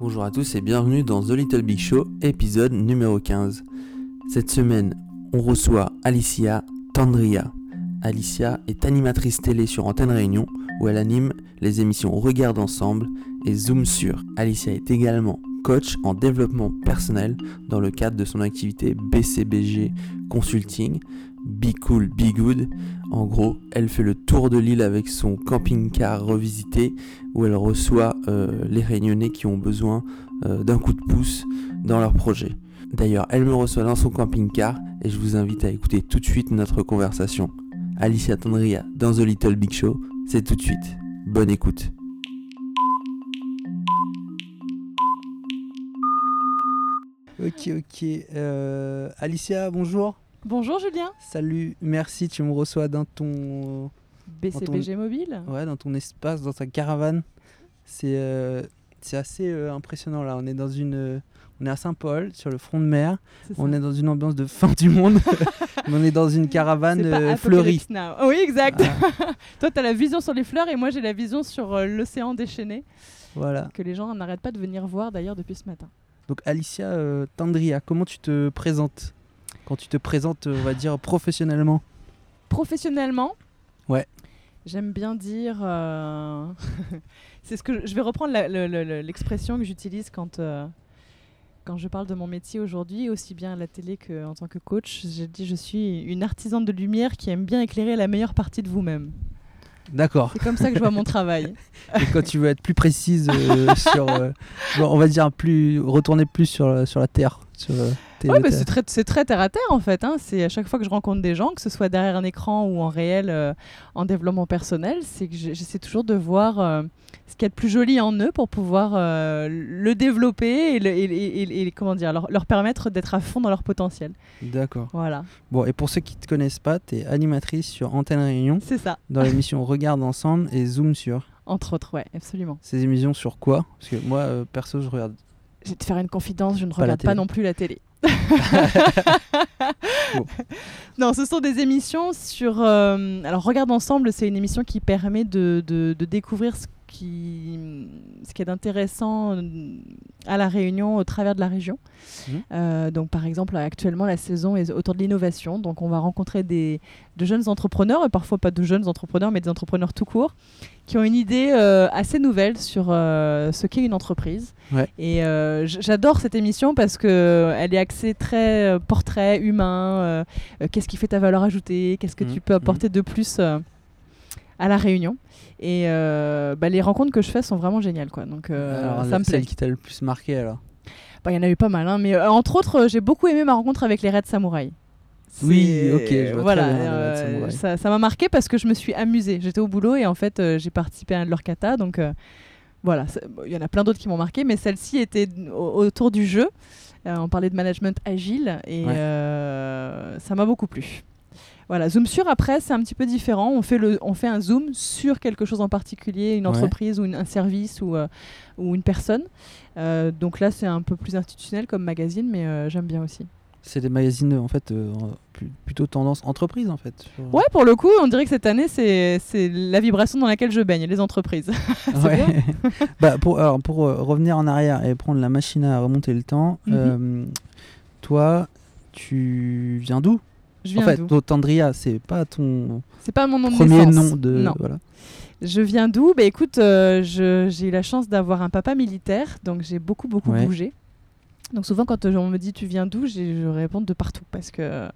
Bonjour à tous et bienvenue dans The Little Big Show, épisode numéro 15. Cette semaine, on reçoit Alicia Tandria. Alicia est animatrice télé sur Antenne Réunion où elle anime les émissions Regarde Ensemble et Zoom sur. Alicia est également coach en développement personnel dans le cadre de son activité BCBG Consulting. Be Cool, Be Good. En gros, elle fait le tour de l'île avec son camping-car revisité où elle reçoit euh, les réunionnais qui ont besoin euh, d'un coup de pouce dans leur projet. D'ailleurs, elle me reçoit dans son camping-car et je vous invite à écouter tout de suite notre conversation. Alicia Tandria dans The Little Big Show, c'est tout de suite. Bonne écoute. Ok, ok. Euh, Alicia, bonjour. Bonjour Julien. Salut, merci, tu me reçois dans ton... BCBG mobile Ouais, dans ton espace, dans ta caravane. C'est euh, assez euh, impressionnant là. On est dans une... euh, on est à Saint-Paul, sur le front de mer. On est dans une ambiance de fin du monde. Mais on est dans une caravane euh, fleurie. Oui, exact. Ah, Toi, tu as la vision sur les fleurs et moi, j'ai la vision sur euh, l'océan déchaîné voilà. que les gens n'arrêtent pas de venir voir d'ailleurs depuis ce matin. Donc Alicia euh, Tandria, comment tu te présentes? Quand tu te présentes, on va dire, professionnellement Professionnellement, Ouais. J'aime bien dire. euh, c'est ce que je, je vais reprendre l'expression que j'utilise quand euh, quand je parle de mon métier aujourd'hui, aussi bien à la télé qu'en tant que coach. J'ai dit je suis une artisane de lumière qui aime bien éclairer la meilleure partie de vous-même. D'accord. C'est comme ça que je vois mon travail. Et quand tu veux être plus précise euh, sur, on va dire plus, retourner plus sur, la- sur la terre, sur Ouais, bah, c'est très, terre à terre en fait. hein. C'est à chaque fois que je rencontre des gens, que ce soit derrière un écran ou en réel, euh, en développement personnel, c'est que j'essaie toujours de voir euh, ce qu'il y a de plus joli en eux pour pouvoir euh, le développer et, le- et- et- et- et comment dire, leur, leur permettre d'être à fond dans leur potentiel. D'accord. Voilà, Bon, et pour ceux qui te connaissent pas, tu es animatrice sur Antenne Réunion c'est ça. dans l'émission Regarde Ensemble et Zoom sur. Entre autres, ouais, absolument. Ces émissions sur quoi? Parce que moi, euh, perso, je regarde. Je vais te faire une confidence, je ne Pas regarde pas non plus la télé. Bon. Non, ce sont des émissions sur. euh, alors, Regarde Ensemble, c'est une émission qui permet de, de- de découvrir ce qui, ce qui est d'intéressant euh, à La Réunion au travers de la région. Mhm. Euh, donc, par exemple, actuellement, la saison est autour de l'innovation. Donc, on va rencontrer des, de jeunes entrepreneurs, et parfois pas de jeunes entrepreneurs, mais des entrepreneurs tout court, qui ont une idée euh, assez nouvelle sur euh, ce qu'est une entreprise. Ouais. Et j'adore cette émission parce que elle est axée très portrait humain. Qu'est-ce qui fait ta valeur ajoutée Qu'est-ce que Mhm, tu peux apporter de plus à la Réunion Et euh, bah, les rencontres que je fais sont vraiment géniales, quoi. Donc euh, Alors, ça me plaît. celle qui t'a le plus marqué alors Bah, Il y en a eu pas mal, hein, mais euh, entre autres, j'ai beaucoup aimé ma rencontre avec les Reds Samouraï. Oui, ok, je vois voilà, très bien, euh, ça ça m'a marqué parce que je me suis amusée. J'étais au boulot et en fait, euh, j'ai participé à un de leurs katas. Donc euh, voilà, bon, il y en a plein d'autres qui m'ont marqué, mais celle-ci était au- autour du jeu. On parlait de management agile et Ouais. ça m'a beaucoup plu. Voilà, zoom sur après, c'est un petit peu différent. On fait, le, on fait un zoom sur quelque chose en particulier, une Ouais. entreprise ou une- un service ou, euh, ou une personne. Euh, donc là, c'est un peu plus institutionnel comme magazine, mais euh, j'aime bien aussi. C'est des magazines en fait plutôt tendance entreprise en fait. sur- Ouais, pour le coup, on dirait que cette année, c'est c'est la vibration dans laquelle je baigne, les entreprises. Ouais. bah, pour, alors, pour revenir en arrière et prendre la machine à remonter le temps, Mhm. toi, tu viens d'où? Je En viens fait, d'où donc, Tandria, c'est pas ton C'est pas mon nom premier nom de. Non. Voilà. Je viens d'où? Bah écoute, euh, j'ai eu la chance d'avoir un papa militaire, donc j'ai beaucoup, beaucoup Ouais. bougé. Donc souvent, quand euh, on me dit tu viens d'où, je réponds de partout parce que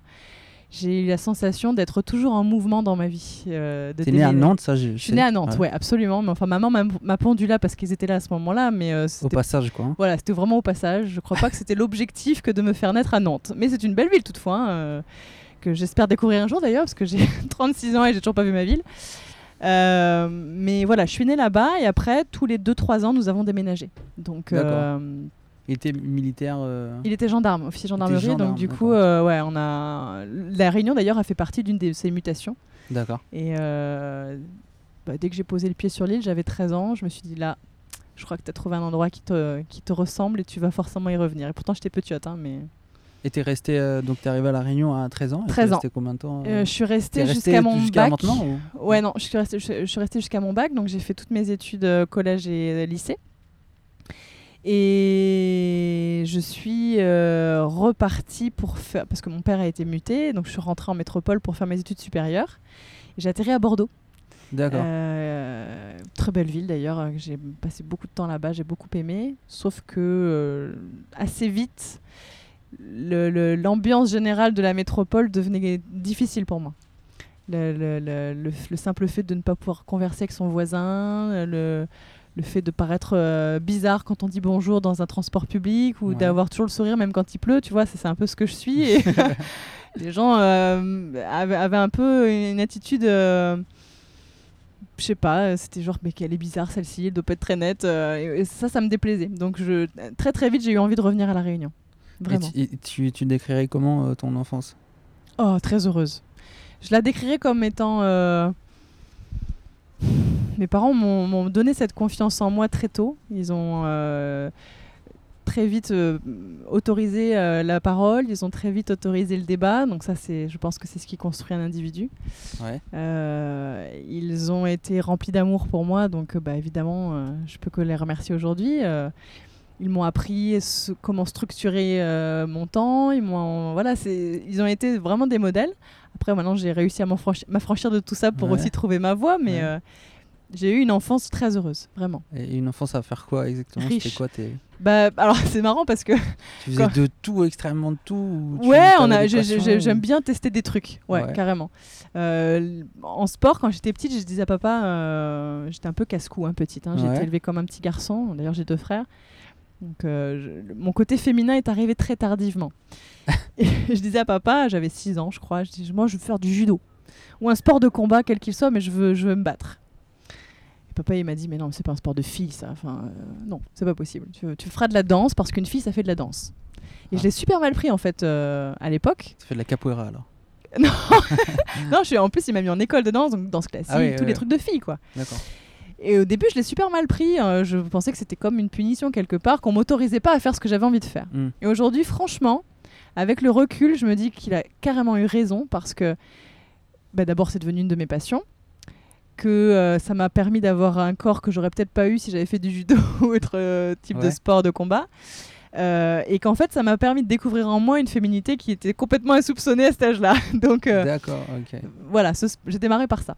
j'ai eu la sensation d'être toujours en mouvement dans ma vie. euh, T'es né à. Nantes, ça je, Je suis née à Nantes, ouais, absolument. Mais enfin, maman m'a- pondu là parce qu'ils étaient là à ce moment-là, mais euh, Au passage, quoi. hein. Voilà, c'était vraiment au passage. Je crois pas que c'était l'objectif que de me faire naître à Nantes. Mais c'est une belle ville toutefois, hein, que j'espère découvrir un jour d'ailleurs, parce que j'ai 36 ans et j'ai toujours pas vu ma ville. Euh, mais voilà, je suis née là-bas et après, tous les 2-3 ans, nous avons déménagé. Donc, euh, Il était militaire. euh, il était gendarme, officier gendarmerie. gendarme, donc, du coup, ouais, on a. La Réunion d'ailleurs a fait partie d'une de ses mutations. D'accord. Et bah, dès que j'ai posé le pied sur l'île, j'avais 13 ans. Je me suis dit là, je crois que tu as trouvé un endroit qui te, qui te ressemble et tu vas forcément y revenir. Et pourtant, j'étais petite, hein, mais. Et t'es resté, euh, donc t'es arrivé à La Réunion à 13 ans et t'es 13 ans. resté combien de temps Euh, je suis restée jusqu'à mon bac. maintenant ou- Ouais, non, je suis restée, je, je suis restée jusqu'à mon bac, donc j'ai fait toutes mes études euh, collège et euh, lycée. Et je suis euh, repartie pour faire. Parce que mon père a été muté, donc je suis rentrée en métropole pour faire mes études supérieures. J'ai atterri à Bordeaux. D'accord. Euh, très belle ville d'ailleurs, j'ai passé beaucoup de temps là-bas, j'ai beaucoup aimé. Sauf que euh, assez vite, l'ambiance générale de la métropole devenait difficile pour moi. Le, le- le- le f- le simple fait de ne pas pouvoir converser avec son voisin, le, fait de paraître euh, bizarre quand on dit bonjour dans un transport public ou Ouais. d'avoir toujours le sourire même quand il pleut, tu vois, c'est un peu ce que je suis. Et les gens euh, avaient, avaient un peu une attitude. euh, je sais pas, c'était genre, mais qu'elle est bizarre celle-ci, elle doit pas être très nette. euh, et, et ça, ça me déplaisait. Donc, je, très très vite, j'ai eu envie de revenir à La Réunion. Et tu, et tu, tu décrirais comment euh, ton enfance? Oh, très heureuse. Je la décrirais comme étant. euh, Mes parents m'ont donné cette confiance en moi très tôt. Ils ont euh, très vite autorisé la parole, ils ont très vite autorisé le débat. Donc, ça, c'est, je pense que c'est ce qui construit un individu. Ouais. Ils ont été remplis d'amour pour moi, donc bah, évidemment, je peux que les remercier aujourd'hui. Ils m'ont appris ce- comment structurer euh, mon temps. Ils m'ont, voilà, c'est, ils ont été vraiment des modèles. Après, maintenant, j'ai réussi à m'affranchi- m'affranchir de tout ça pour Ouais. aussi trouver ma voie, mais Ouais. euh, j'ai eu une enfance très heureuse, vraiment. Et une enfance à faire quoi exactement? Riche. Quoi tes... Bah, alors c'est marrant parce que Tu faisais de tout, extrêmement de tout ouais, on a, j'aime ou- bien tester des trucs, ouais, Ouais. carrément. Euh, en sport, quand j'étais petite, je disais à papa, euh, j'étais un peu casse-cou, hein, petite. hein. J'ai Ouais. été élevée comme un petit garçon. D'ailleurs, j'ai deux frères. Donc, euh, je- mon côté féminin est arrivé très tardivement. Et je disais à papa, j'avais 6 ans, je crois, je dis, moi, je veux faire du judo ou un sport de combat, quel qu'il soit, mais je veux, je veux me battre. Et papa, il m'a dit, mais non, c'est pas un sport de fille, ça. Enfin, euh, non, c'est pas possible. Tu, tu feras de la danse parce qu'une fille, ça fait de la danse. Et Ah. je l'ai super mal pris, en fait, euh, à l'époque. Tu fais de la capoeira alors Non, je suis, en plus, il m'a mis en école de danse, donc danse classique, Ah oui, tous les trucs de filles, quoi. D'accord. Et au début, je l'ai super mal pris. euh, je pensais que c'était comme une punition quelque part, qu'on m'autorisait pas à faire ce que j'avais envie de faire. Mm. Et aujourd'hui, franchement, avec le recul, je me dis qu'il a carrément eu raison parce que bah, d'abord, c'est devenu une de mes passions. Que euh, ça m'a permis d'avoir un corps que j'aurais peut-être pas eu si j'avais fait du judo ou autre euh, type de sport de combat. Euh, et qu'en fait, ça m'a permis de découvrir en moi une féminité qui était complètement insoupçonnée à cet âge-là. Donc, D'accord, ok. voilà, j'ai démarré par ça.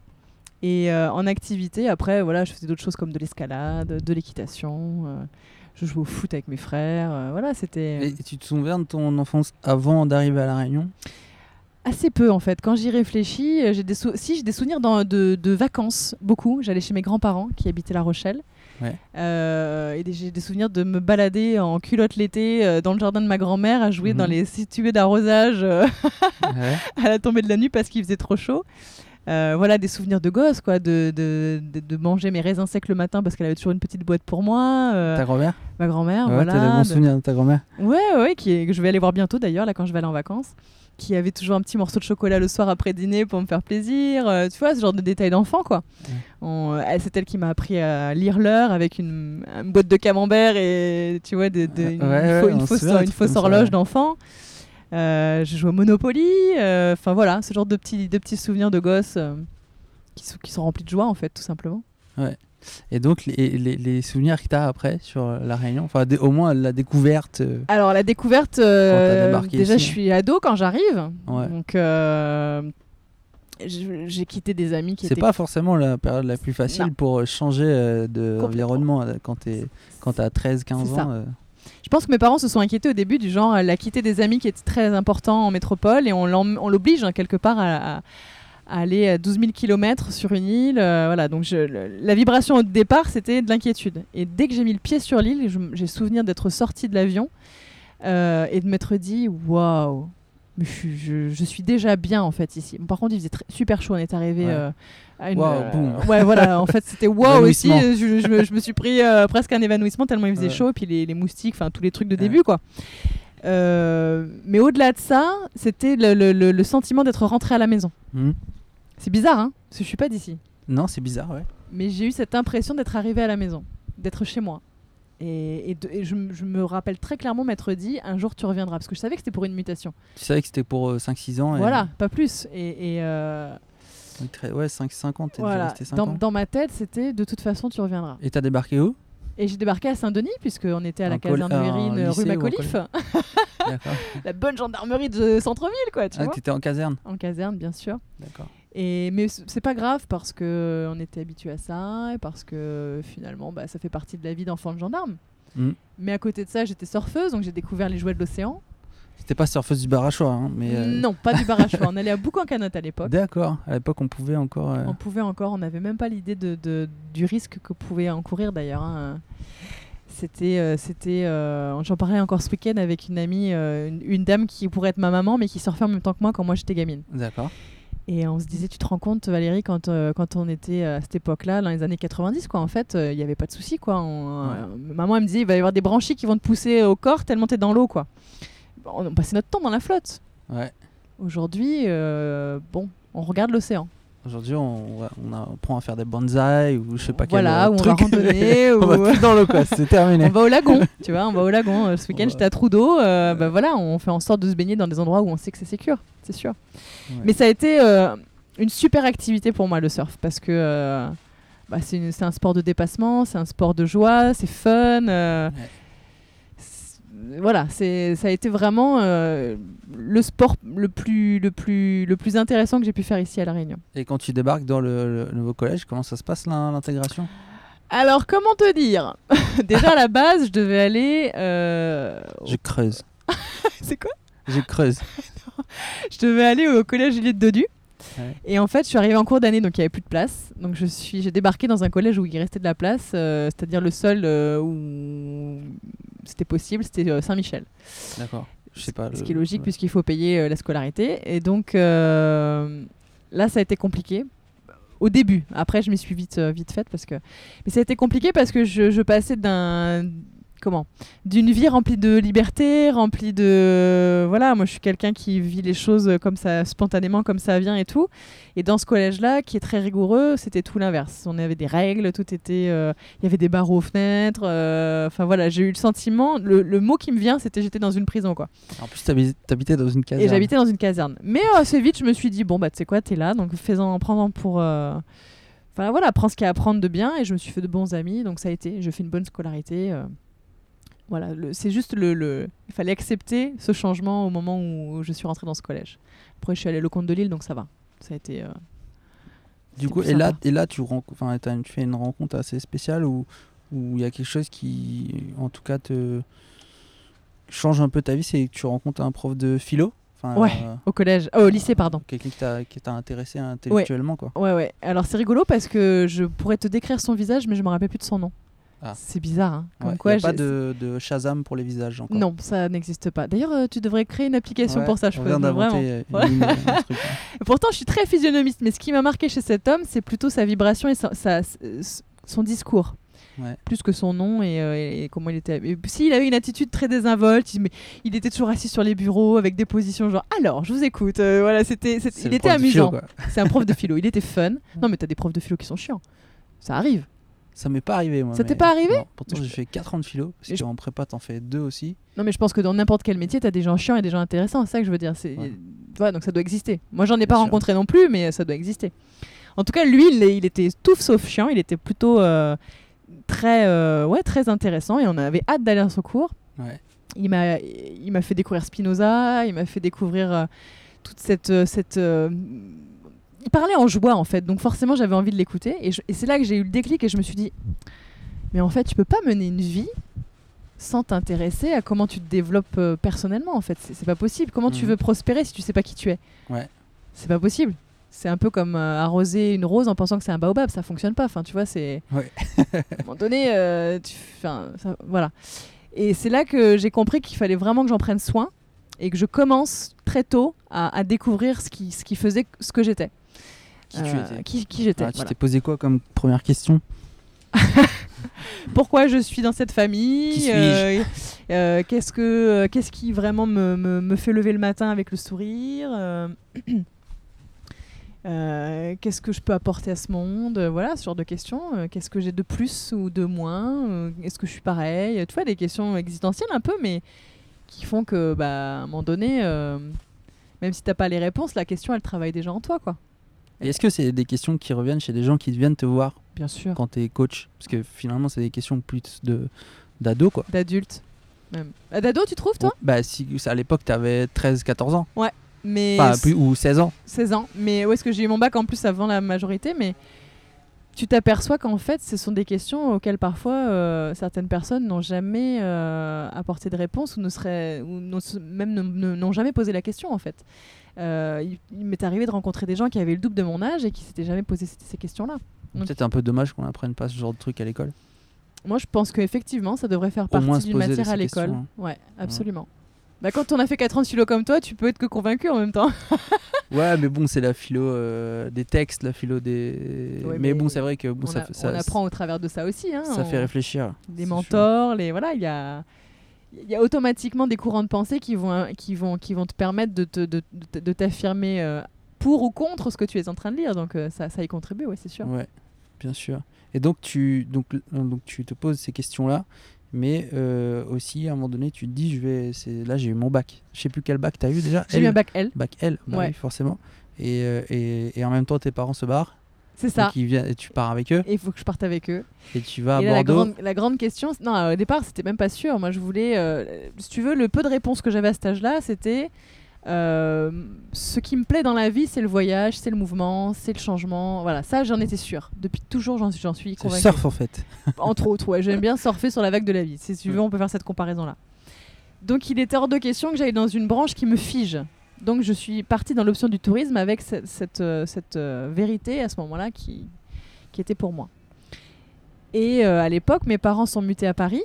Et euh, en activité, après, voilà, je faisais d'autres choses comme de l'escalade, de l'équitation. euh, je jouais au foot avec mes frères. euh, voilà, c'était Et tu te souviens de ton enfance avant d'arriver à La Réunion? Assez peu en fait. Quand j'y réfléchis, j'ai des, sou- si, j'ai des souvenirs dans- de, de vacances, beaucoup. J'allais chez mes grands-parents qui habitaient La Rochelle. Ouais. Euh, et j'ai des souvenirs de me balader en culotte l'été euh, dans le jardin de ma grand-mère à jouer Mhm. dans les situés d'arrosage euh, Ouais. à la tombée de la nuit parce qu'il faisait trop chaud. Euh, voilà des souvenirs de gosse, quoi, de, de, de- de manger mes raisins secs le matin parce qu'elle avait toujours une petite boîte pour moi. euh, Ta grand-mère? ma grand-mère, Ouais, voilà. t'as des bons souvenirs de ta grand-mère Ouais, ouais, qui est- que je vais aller voir bientôt d'ailleurs, là, quand je vais aller en vacances. Qui avait toujours un petit morceau de chocolat le soir après dîner pour me faire plaisir. euh, tu vois, ce genre de détails d'enfant, quoi. Ouais. C'est elle qui m'a appris à lire l'heure avec une, une boîte de camembert et, tu vois, de- une, ouais, fausse, une fausse horloge d'enfant. Euh, je joue au Monopoly. euh, Enfin, voilà, ce genre de petits, de petits souvenirs de gosse euh, qui, sont, qui sont remplis de joie, en fait, tout simplement. Et donc, les, les, les souvenirs que tu as après sur La Réunion, enfin, au moins la découverte. Alors la découverte, déjà ici. je suis ado quand j'arrive, Ouais. donc j'ai quitté des amis qui C'est étaient pas forcément la période la plus facile Non. pour changer de Complètement. environnement euh, quand t'es quand t'as 13 15 C'est ça. ans Je pense que mes parents se sont inquiétés au début du genre elle a quitté des amis qui étaient très importants en métropole et on l'oblige hein, quelque part à, à- à aller à 12 000 km sur une île. euh, voilà, donc je- le- la vibration au départ c'était de l'inquiétude. Et dès que j'ai mis le pied sur l'île, j'ai souvenir d'être sortie de l'avion euh, et de m'être dit waouh. Je, suis- je- je suis déjà bien en fait ici. Bon, par contre, il faisait super chaud. On est arrivé Ouais. euh, à une. Euh, boum. ouais, voilà. En fait, c'était waouh aussi. Je, je me- je me suis pris euh, presque un évanouissement tellement il faisait Ouais. chaud. Et puis les, les moustiques, enfin tous les trucs de Ouais. début quoi. Euh, mais au-delà de ça, c'était le, le- le- le sentiment d'être rentré à la maison. hmm. C'est bizarre, hein Parce que je suis pas d'ici. Non, c'est bizarre, ouais. Mais j'ai eu cette impression d'être arrivé à la maison, d'être chez moi. Et, et de- et je, me rappelle très clairement m'être dit un jour tu reviendras parce que je savais que c'était pour une mutation. Tu savais que c'était pour 5-6 ans. et- Voilà, pas plus. Et, et, euh, Oui, très- Ouais, 5-5 ans, t'es déjà voilà, resté 5 dans, ans. dans ma tête, c'était de toute façon tu reviendras. Et t'as débarqué où? Et j'ai débarqué à Saint-Denis, puisqu'on était à la caserne Mérine lycée rue. D'accord. la bonne gendarmerie de centre-ville, quoi, tu Ah, vois. t'étais en caserne? En caserne, bien sûr. D'accord. Et, mais c'est pas grave parce que on était habitué à ça et parce que finalement bah, ça fait partie de la vie d'enfant de gendarme. Mm. Mais à côté de ça, j'étais surfeuse, donc j'ai découvert les jouets de l'océan. C'était pas surfeuse du bar à choix, hein, mais. euh, Non, pas du bar à choix. On allait à Boucan-Canot à l'époque. D'accord. À l'époque, on pouvait encore. euh, On pouvait encore, on n'avait même pas l'idée de, de- du risque que pouvait encourir d'ailleurs. hein. C'était, euh, c'était, j'en parlais encore ce week-end avec une amie, une, une dame qui pourrait être ma maman, mais qui surfait en même temps que moi quand moi j'étais gamine. D'accord. Et on se disait, tu te rends compte, Valérie, quand, quand on était à cette époque-là, dans les années 90, quoi, en fait, il n'y avait pas de souci, quoi. On- Ouais. maman, elle me disait, il va y avoir des branchies qui vont te pousser au corps tellement t'es dans l'eau, quoi. On passait notre temps dans la flotte. Ouais. Aujourd'hui, euh, bon, on regarde l'océan. Aujourd'hui, on, on apprend à faire des bonsaïs ou je sais pas quel Voilà, euh, où on truc. va randonner, on va ou- plus dans l'eau, quoi. C'est terminé. on va au lagon, tu vois, on va au lagon. Euh, Ce week-end, Ouais. j'étais à Trudeau. euh, bah voilà, on fait en sorte de se baigner dans des endroits où on sait que c'est sécure, c'est sûr. Ouais. Mais ça a été euh, une super activité pour moi le surf parce que euh, bah, c'est un sport de dépassement, c'est un sport de joie, c'est fun. Ouais. Voilà, c'est ça a été vraiment euh, le sport le plus le plus le plus intéressant que j'ai pu faire ici à la Réunion. Et quand tu débarques dans le, le nouveau collège, comment ça se passe l'in- l'intégration? Alors comment te dire? Déjà à la base, je devais aller. euh, Je creuse. C'est quoi? Je creuse. Je devais aller au collège Juliette Dodu. Ouais. Et en fait, je suis arrivée en cours d'année, donc il n'y avait plus de place. Donc je suis, j'ai débarqué dans un collège où il restait de la place, euh, c'est-à-dire le seul euh, où c'était possible, c'était euh, Saint-Michel. D'accord. Je sais pas. Ce le- qui est logique ouais. puisqu'il faut payer la scolarité. Et donc là, ça a été compliqué. Au début, après je m'y suis vite, vite faite parce que. Mais ça a été compliqué parce que je, je passais d'un. Comment D'une vie remplie de liberté, remplie de. Voilà, moi je suis quelqu'un qui vit les choses comme ça, spontanément, comme ça vient et tout. Et dans ce collège-là, qui est très rigoureux, c'était tout l'inverse. On avait des règles, tout était. euh, Il y avait des barreaux aux fenêtres. euh, Enfin voilà, j'ai eu le sentiment. Le, le mot qui me vient, c'était j'étais dans une prison, quoi. En plus, t'habi- t'habitais dans une caserne. Et j'habitais dans une caserne. Mais euh, assez vite, je me suis dit, bon, bah, tu sais quoi, t'es là, donc fais-en, prends-en pour. euh, Enfin voilà, prends ce qu'il y a à prendre de bien. Et je me suis fait de bons amis, donc ça a été. Je fais une bonne scolarité. euh, Voilà, le- c'est juste le, le- Il fallait accepter ce changement au moment où je suis rentrée dans ce collège. Après, je suis allée au Comte de Lille, donc ça va. Ça a été. euh, Du coup, et là, et là, tu, enfin, fais une rencontre assez spéciale où où il y a quelque chose qui, en tout cas, te change un peu ta vie, c'est que tu rencontres un prof de philo? Ouais. euh, Au collège. Oh, au lycée, pardon. Quelqu'un qui t'a- intéressé intellectuellement, quoi. Ouais, ouais. Alors c'est rigolo parce que je pourrais te décrire son visage, mais je me rappelle plus de son nom. Ah. C'est bizarre, hein. Comme Ouais, quoi, y a pas de, de Shazam pour les visages encore. Non, ça n'existe pas. D'ailleurs, euh, tu devrais créer une application Ouais, pour ça, je on vient d'inventer Pourtant, je suis très physionomiste, mais ce qui m'a marqué chez cet homme, c'est plutôt sa vibration et sa- sa- s- son discours. Ouais. Plus que son nom et, euh, et comment il était. Et si, il avait une attitude très désinvolte, il, mais il était toujours assis sur les bureaux avec des positions genre alors, je vous écoute. Euh, voilà, c'était, il était amusant. C'est un prof de philo, il était fun. Non, mais t'as des profs de philo qui sont chiants. Ça arrive. Ça m'est pas arrivé, moi. Ça t'est mais- pas arrivé Non, Pourtant, j'ai fait 4 ans de philo, parce Et je- qu'en prépa, t'en fais 2 aussi. Non, mais je pense que dans n'importe quel métier, t'as des gens chiants et des gens intéressants. C'est ça que je veux dire. C'est... Ouais. Voilà, donc ça doit exister. Moi, j'en ai pas sûr. rencontré non plus, mais ça doit exister. En tout cas, lui, il, est- il était tout sauf chiant. Il était plutôt très, euh, ouais, très intéressant et on avait hâte d'aller à son cours. Ouais. Il m'a, il m'a fait découvrir Spinoza, il m'a fait découvrir euh, toute cette, euh, cette euh, il parlait en joie en fait, donc forcément j'avais envie de l'écouter et, c'est là que j'ai eu le déclic et je me suis dit, mais en fait tu peux pas mener une vie sans t'intéresser à comment tu te développes euh, personnellement en fait, c'est pas possible. Comment tu Mhm. veux prospérer si tu sais pas qui tu es? Ouais. C'est pas possible. C'est un peu comme euh, arroser une rose en pensant que c'est un baobab, ça fonctionne pas. Enfin, tu vois, c'est Ouais. à un moment donné, euh, tu... enfin, ça- voilà. Et c'est là que j'ai compris qu'il fallait vraiment que j'en prenne soin et que je commence très tôt à, à découvrir ce qui, ce qui faisait ce que j'étais. Qui tu Euh, étais qui, qui j'étais. Ah, Tu voilà. t'es posé quoi comme première question? Pourquoi je suis dans cette famille? Euh, euh, Qu'est-ce que qu'est-ce qui vraiment me, me, me fait lever le matin avec le sourire? Euh, Qu'est-ce que je peux apporter à ce monde? Voilà, ce genre de questions. Euh, Qu'est-ce que j'ai de plus ou de moins? Euh, Est-ce que je suis pareil? Tu vois, des questions existentielles un peu, mais qui font que, bah, à un moment donné, même si t'as pas les réponses, la question, elle travaille déjà en toi, quoi. Et est-ce que c'est des questions qui reviennent chez des gens qui viennent te voir Bien sûr. quand tu es coach? Parce que finalement, c'est des questions plus de d'ado, quoi. Même. Euh, D'ado, tu trouves, toi? Oh, Bah, si à l'époque, tu avais 13-14 ans. Mais Enfin, plus, ou 16 ans. 16 ans. Mais où est-ce que j'ai eu mon bac en plus avant la majorité? Mais tu t'aperçois qu'en fait, ce sont des questions auxquelles parfois euh, certaines personnes n'ont jamais euh, apporté de réponse ou, ne seraient, ou même n'ont jamais posé la question en fait. Euh, il il m'est arrivé de rencontrer des gens qui avaient le double de mon âge et qui s'étaient jamais posé ces, ces questions-là. Peut-être un peu dommage qu'on apprenne pas ce genre de truc à l'école. Moi, je pense qu'effectivement, ça devrait faire Au partie d'une matière à l'école. questions, Ouais, absolument. Bah, quand on a fait 4 ans de philo comme toi, tu peux être que convaincu en même temps. Ouais, mais bon, c'est la philo euh, des textes, la philo des. Ouais, mais, mais bon, c'est vrai que bon, on, ça, a- ça, on apprend au travers de ça aussi. Hein, ça on- fait réfléchir. sûr. mentors, les voilà, il y a il y a automatiquement des courants de pensée qui vont qui vont qui vont te permettre de te- de, de- de t'affirmer euh, pour ou contre ce que tu es en train de lire. Donc euh, ça ça y contribue, ouais, c'est sûr. Ouais, bien sûr. Et donc tu, donc, euh, donc tu te poses ces questions-là, mais euh, aussi à un moment donné, tu te dis, je vais, c'est là j'ai eu mon bac. Je sais plus quel bac t'as eu déjà. J'ai eu un bac L, Bac L, bah Ouais. oui, forcément. Et, euh, et, et en même temps, tes parents se barrent. C'est ça. Et tu pars avec eux Et il faut que je parte avec eux. et tu vas à la Bordeaux. grande, la grande question, non, au départ, c'était même pas sûr. Moi, je voulais, euh, si tu veux, le peu de réponses que j'avais à cet âge-là, c'était euh, ce qui me plaît dans la vie, c'est le voyage, c'est le mouvement, c'est le changement. Voilà, ça, j'en étais sûre. Depuis toujours, j'en suis, suis convaincue. surf en fait. Entre autres, ouais, j'aime bien surfer sur la vague de la vie. Si tu veux, on peut faire cette comparaison-là. Donc, il était hors de question que j'aille dans une branche qui me fige. Donc, je suis partie dans l'option du tourisme avec cette, cette, euh, cette, euh, vérité à ce moment-là qui, qui était pour moi. Et euh, à l'époque, mes parents sont mutés à Paris.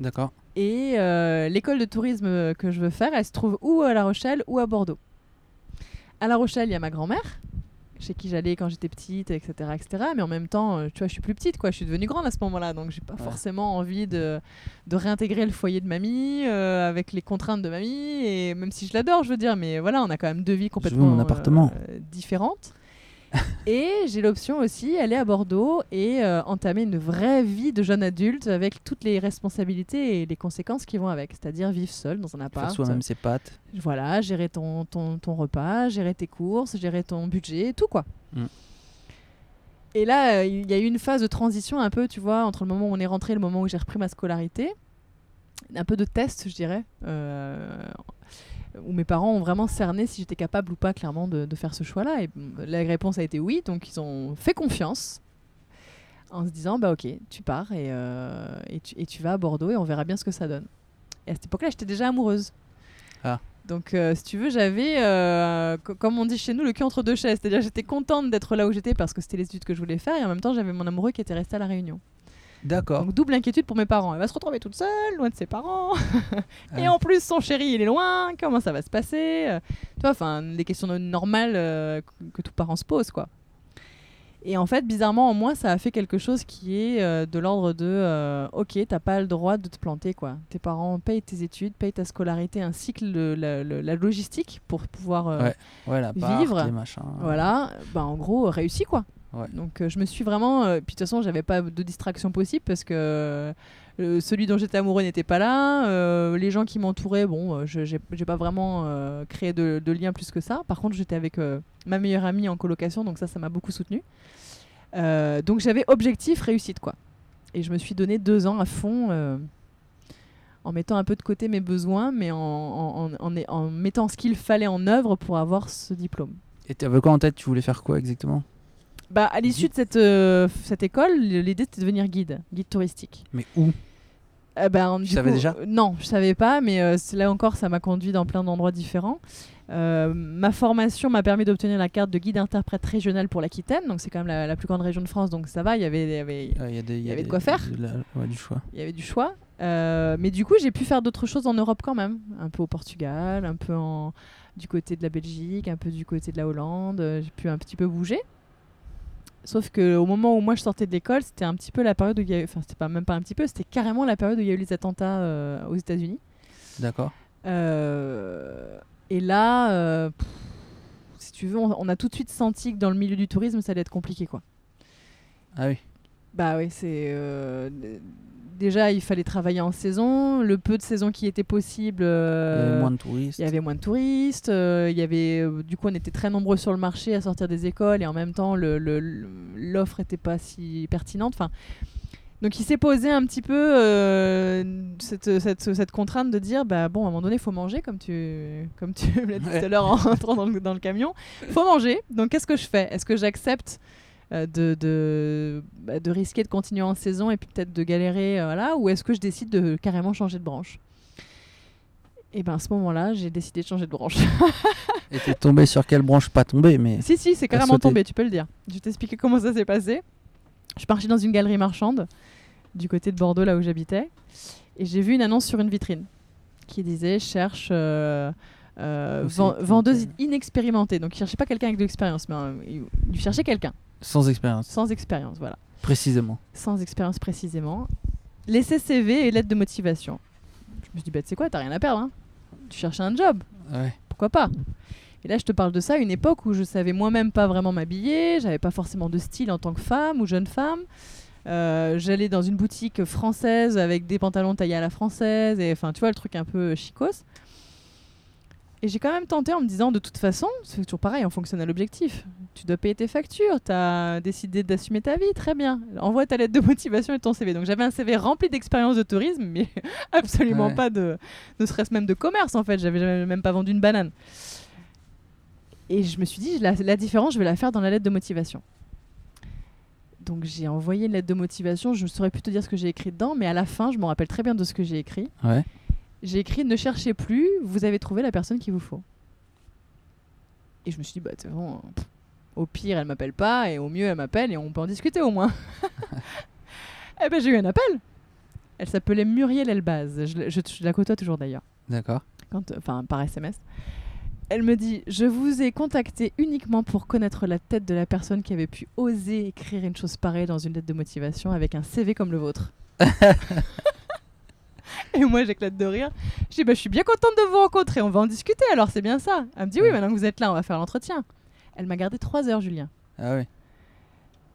D'accord. Et euh, l'école de tourisme que je veux faire, elle se trouve ou à La Rochelle ou à Bordeaux? À La Rochelle, il y a ma grand-mère, chez qui j'allais quand j'étais petite, etc., etc. Mais en même temps, euh, tu vois, je suis plus petite, quoi. Je suis devenue grande à ce moment-là, donc j'ai pas Ouais. forcément envie de, de réintégrer le foyer de mamie euh, avec les contraintes de mamie. Et même si je l'adore, je veux dire, mais voilà, on a quand même deux vies complètement mon appartement. euh, différentes. et j'ai l'option aussi aller à Bordeaux et euh, entamer une vraie vie de jeune adulte avec toutes les responsabilités et les conséquences qui vont avec, c'est-à-dire vivre seul dans un Faire appart. soi-même ses pattes. Voilà, gérer ton, ton, ton repas, gérer tes courses, gérer ton budget, tout quoi. Mm. Et là, euh, il y a eu une phase de transition un peu, tu vois, entre le moment où on est rentré et le moment où j'ai repris ma scolarité. Un peu de test, je dirais. euh, où mes parents ont vraiment cerné si j'étais capable ou pas, clairement, de, de faire ce choix-là. Et mm, la réponse a été oui, donc ils ont fait confiance en se disant, bah ok, tu pars et, euh, et, tu, et tu vas à Bordeaux et on verra bien ce que ça donne. Et à cette époque-là, j'étais déjà amoureuse. Ah. Donc, euh, si tu veux, j'avais, euh, co- comme on dit chez nous, le cul entre deux chaises. C'est-à-dire, j'étais contente d'être là où j'étais parce que c'était les études que je voulais faire, et en même temps, j'avais mon amoureux qui était resté à la Réunion. D'accord. Donc, double inquiétude pour mes parents. Elle va se retrouver toute seule, loin de ses parents. et Ah. en plus, son chéri, il est loin. Comment ça va se passer? Euh, Tu vois, enfin, les questions no- normales euh, que, tout parent se pose, quoi. Et en fait, bizarrement, en moi, ça a fait quelque chose qui est euh, de l'ordre de euh, Ok, t'as pas le droit de te planter, quoi. Tes parents payent tes études, payent ta scolarité, ainsi que le- la, le- la logistique pour pouvoir Ouais. Ouais, la part, vivre. machins. voilà, bah en gros, réussi quoi. Ouais. Donc euh, je me suis vraiment. euh, puis de toute façon, j'avais pas de distraction possible parce que euh, celui dont j'étais amoureux n'était pas là. les gens qui m'entouraient, bon, je- j'ai pas vraiment créé de, de lien plus que ça. Par contre, j'étais avec ma meilleure amie en colocation, donc ça, ça m'a beaucoup soutenu. donc j'avais objectif réussite quoi. Et je me suis donné deux ans à fond. en mettant un peu de côté mes besoins, mais en, en, en- en- en mettant ce qu'il fallait en œuvre pour avoir ce diplôme. Et tu avais quoi en tête? Tu voulais faire quoi exactement? Bah, à l'issue de cette, euh, cette école, l'idée c'était de devenir guide, guide touristique. Mais où? Euh, ben, du savais coup, déjà? euh, Non, je savais pas, mais euh, là encore, ça m'a conduit dans plein d'endroits différents. Euh, ma formation m'a permis d'obtenir la carte de guide interprète régional pour l'Aquitaine, donc c'est quand même la, la plus grande région de France, donc ça va, il y avait, y Euh, y, y de quoi faire. ouais, il y avait du choix. Euh, mais du coup, j'ai pu faire d'autres choses en Europe quand même. Un peu au Portugal, un peu en, du côté de la Belgique, un peu du côté de la Hollande. Euh, J'ai pu un petit peu bouger. Sauf que au moment où moi je sortais de l'école, c'était un petit peu la période où il y a eu, enfin c'était pas même pas un petit peu, c'était carrément la période où il y a eu les attentats euh, aux États-Unis. D'accord. Euh, et là, euh, pff, si tu veux, on, on a tout de suite senti que dans le milieu du tourisme, ça allait être compliqué quoi. Ah oui. Bah oui, c'est euh, déjà, il fallait travailler en saison. Le peu de saison qui était possible, Il y euh, avait moins de touristes. il y avait moins de touristes. euh, il y avait, euh, du coup, on était très nombreux sur le marché à sortir des écoles et en même temps, le- le- l'offre n'était pas si pertinente. Enfin, donc, il s'est posé un petit peu euh, cette, cette- cette contrainte de dire bah, bon, à un moment donné, il faut manger, comme tu, comme tu me l'as dit Ouais. tout à l'heure en entrant dans le, dans le camion. Il faut manger. Donc, qu'est-ce que je fais? Est-ce que j'accepte euh, de, de, bah, de risquer de continuer en saison et puis peut-être de galérer, euh, voilà, ou est-ce que je décide de carrément changer de branche? Et ben à ce moment-là, j'ai décidé de changer de branche. Et t'es tombé sur quelle branche pas tombé, mais si, si, c'est carrément tombé, tu peux le dire. Je vais t'expliquer comment ça s'est passé. Je suis partie dans une galerie marchande du côté de Bordeaux, là où j'habitais, et j'ai vu une annonce sur une vitrine qui disait cherche euh, euh, vendeuse inexpérimentée. Donc, il cherchait pas quelqu'un avec de l'expérience, mais euh, il, il cherchait quelqu'un sans expérience, sans expérience, voilà. précisément. sans expérience précisément. Laisser CV et lettre de motivation. Je me suis dit, bah, tu sais quoi, t'as rien à perdre. hein. Tu cherches un job, Ouais. pourquoi pas? Et là, je te parle de ça à une époque où je savais moi-même pas vraiment m'habiller, j'avais pas forcément de style en tant que femme ou jeune femme. Euh, J'allais dans une boutique française avec des pantalons taillés à la française, et enfin, tu vois, le truc un peu chicos. Et j'ai quand même tenté en me disant, de toute façon, c'est toujours pareil, on fonctionne à l'objectif. Tu dois payer tes factures, tu as décidé d'assumer ta vie, très bien. Envoie ta lettre de motivation et ton CV. Donc j'avais un CV rempli d'expérience de tourisme, mais absolument Ouais. pas de, ne serait-ce même de commerce en fait. J'avais même pas vendu une banane. Et je me suis dit, la, la différence, je vais la faire dans la lettre de motivation. Donc j'ai envoyé une lettre de motivation, je ne saurais plus te dire ce que j'ai écrit dedans, mais à la fin, je me rappelle très bien de ce que j'ai écrit. Ouais. J'ai écrit Ne cherchez plus, vous avez trouvé la personne qu'il vous faut. Et je me suis dit, bah, c'est bon, au pire, elle m'appelle pas, et au mieux, elle m'appelle, et on peut en discuter au moins. eh ben, j'ai eu un appel. Elle s'appelait Muriel Elbaz. Je, la- je- je la côtoie toujours d'ailleurs, D'accord. enfin, par SMS. Elle me dit Je vous ai contacté uniquement pour connaître la tête de la personne qui avait pu oser écrire une chose pareille dans une lettre de motivation avec un CV comme le vôtre. Et moi, j'éclate de rire. Je dis, bah, je suis bien contente de vous rencontrer. On va en discuter alors, c'est bien ça. Elle me dit, oui, maintenant que vous êtes là, on va faire l'entretien. Elle m'a gardé trois heures, Julien. Ah ouais.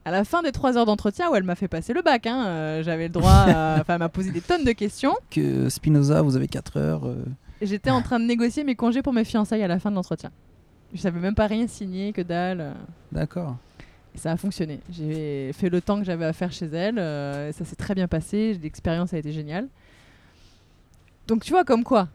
À la fin des trois heures d'entretien, où elle m'a fait passer le bac, hein, euh, j'avais le droit. à- Enfin, elle m'a posé des tonnes de questions. Que Spinoza, vous avez 4 heures. euh, J'étais en train de négocier mes congés pour mes fiançailles à la fin de l'entretien. Je savais même pas rien signer, que dalle. euh. D'accord. Et ça a fonctionné. J'ai fait le temps que j'avais à faire chez elle. euh, ça s'est très bien passé. L'expérience a été géniale. Donc tu vois, comme quoi,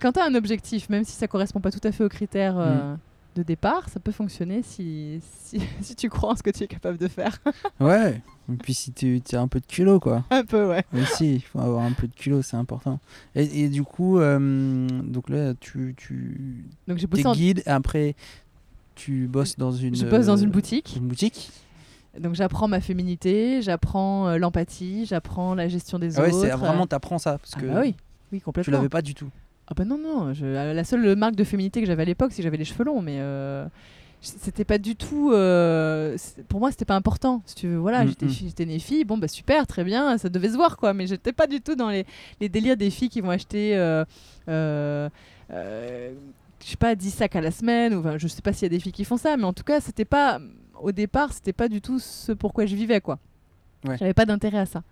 quand tu as un objectif, même si ça correspond pas tout à fait aux critères euh, de départ, ça peut fonctionner si, si, si tu crois en ce que tu es capable de faire. Ouais. Et puis si tu as un peu de culot, quoi. un peu, ouais. Aussi, il faut avoir un peu de culot, c'est important. Et, et du coup, euh, donc là, tu, tu Donc t'es en- guide et après, tu bosses dans une. Je bosse dans une boutique. Une boutique. Donc j'apprends ma féminité, j'apprends euh, l'empathie, j'apprends la gestion des Ah ouais, autres. c'est vraiment t'apprends ça parce Ah que bah oui, oui, tu complètement. l'avais pas du tout. Ah bah non, non, je- euh, la seule marque de féminité que j'avais à l'époque, c'est que j'avais les cheveux longs, mais euh, c'était pas du tout... euh, pour moi, c'était pas important, si tu veux. Voilà, Mm, j'étais, mm. j'étais née fille, bon bah super, très bien, ça devait se voir, quoi, mais j'étais pas du tout dans les, les délires des filles qui vont acheter... euh, je sais pas, 10 sacs à la semaine, ou enfin, je sais pas s'il y a des filles qui font ça, mais en tout cas, c'était pas... Au départ, c'était pas du tout ce pourquoi je vivais, quoi. Ouais. J'avais pas d'intérêt à ça.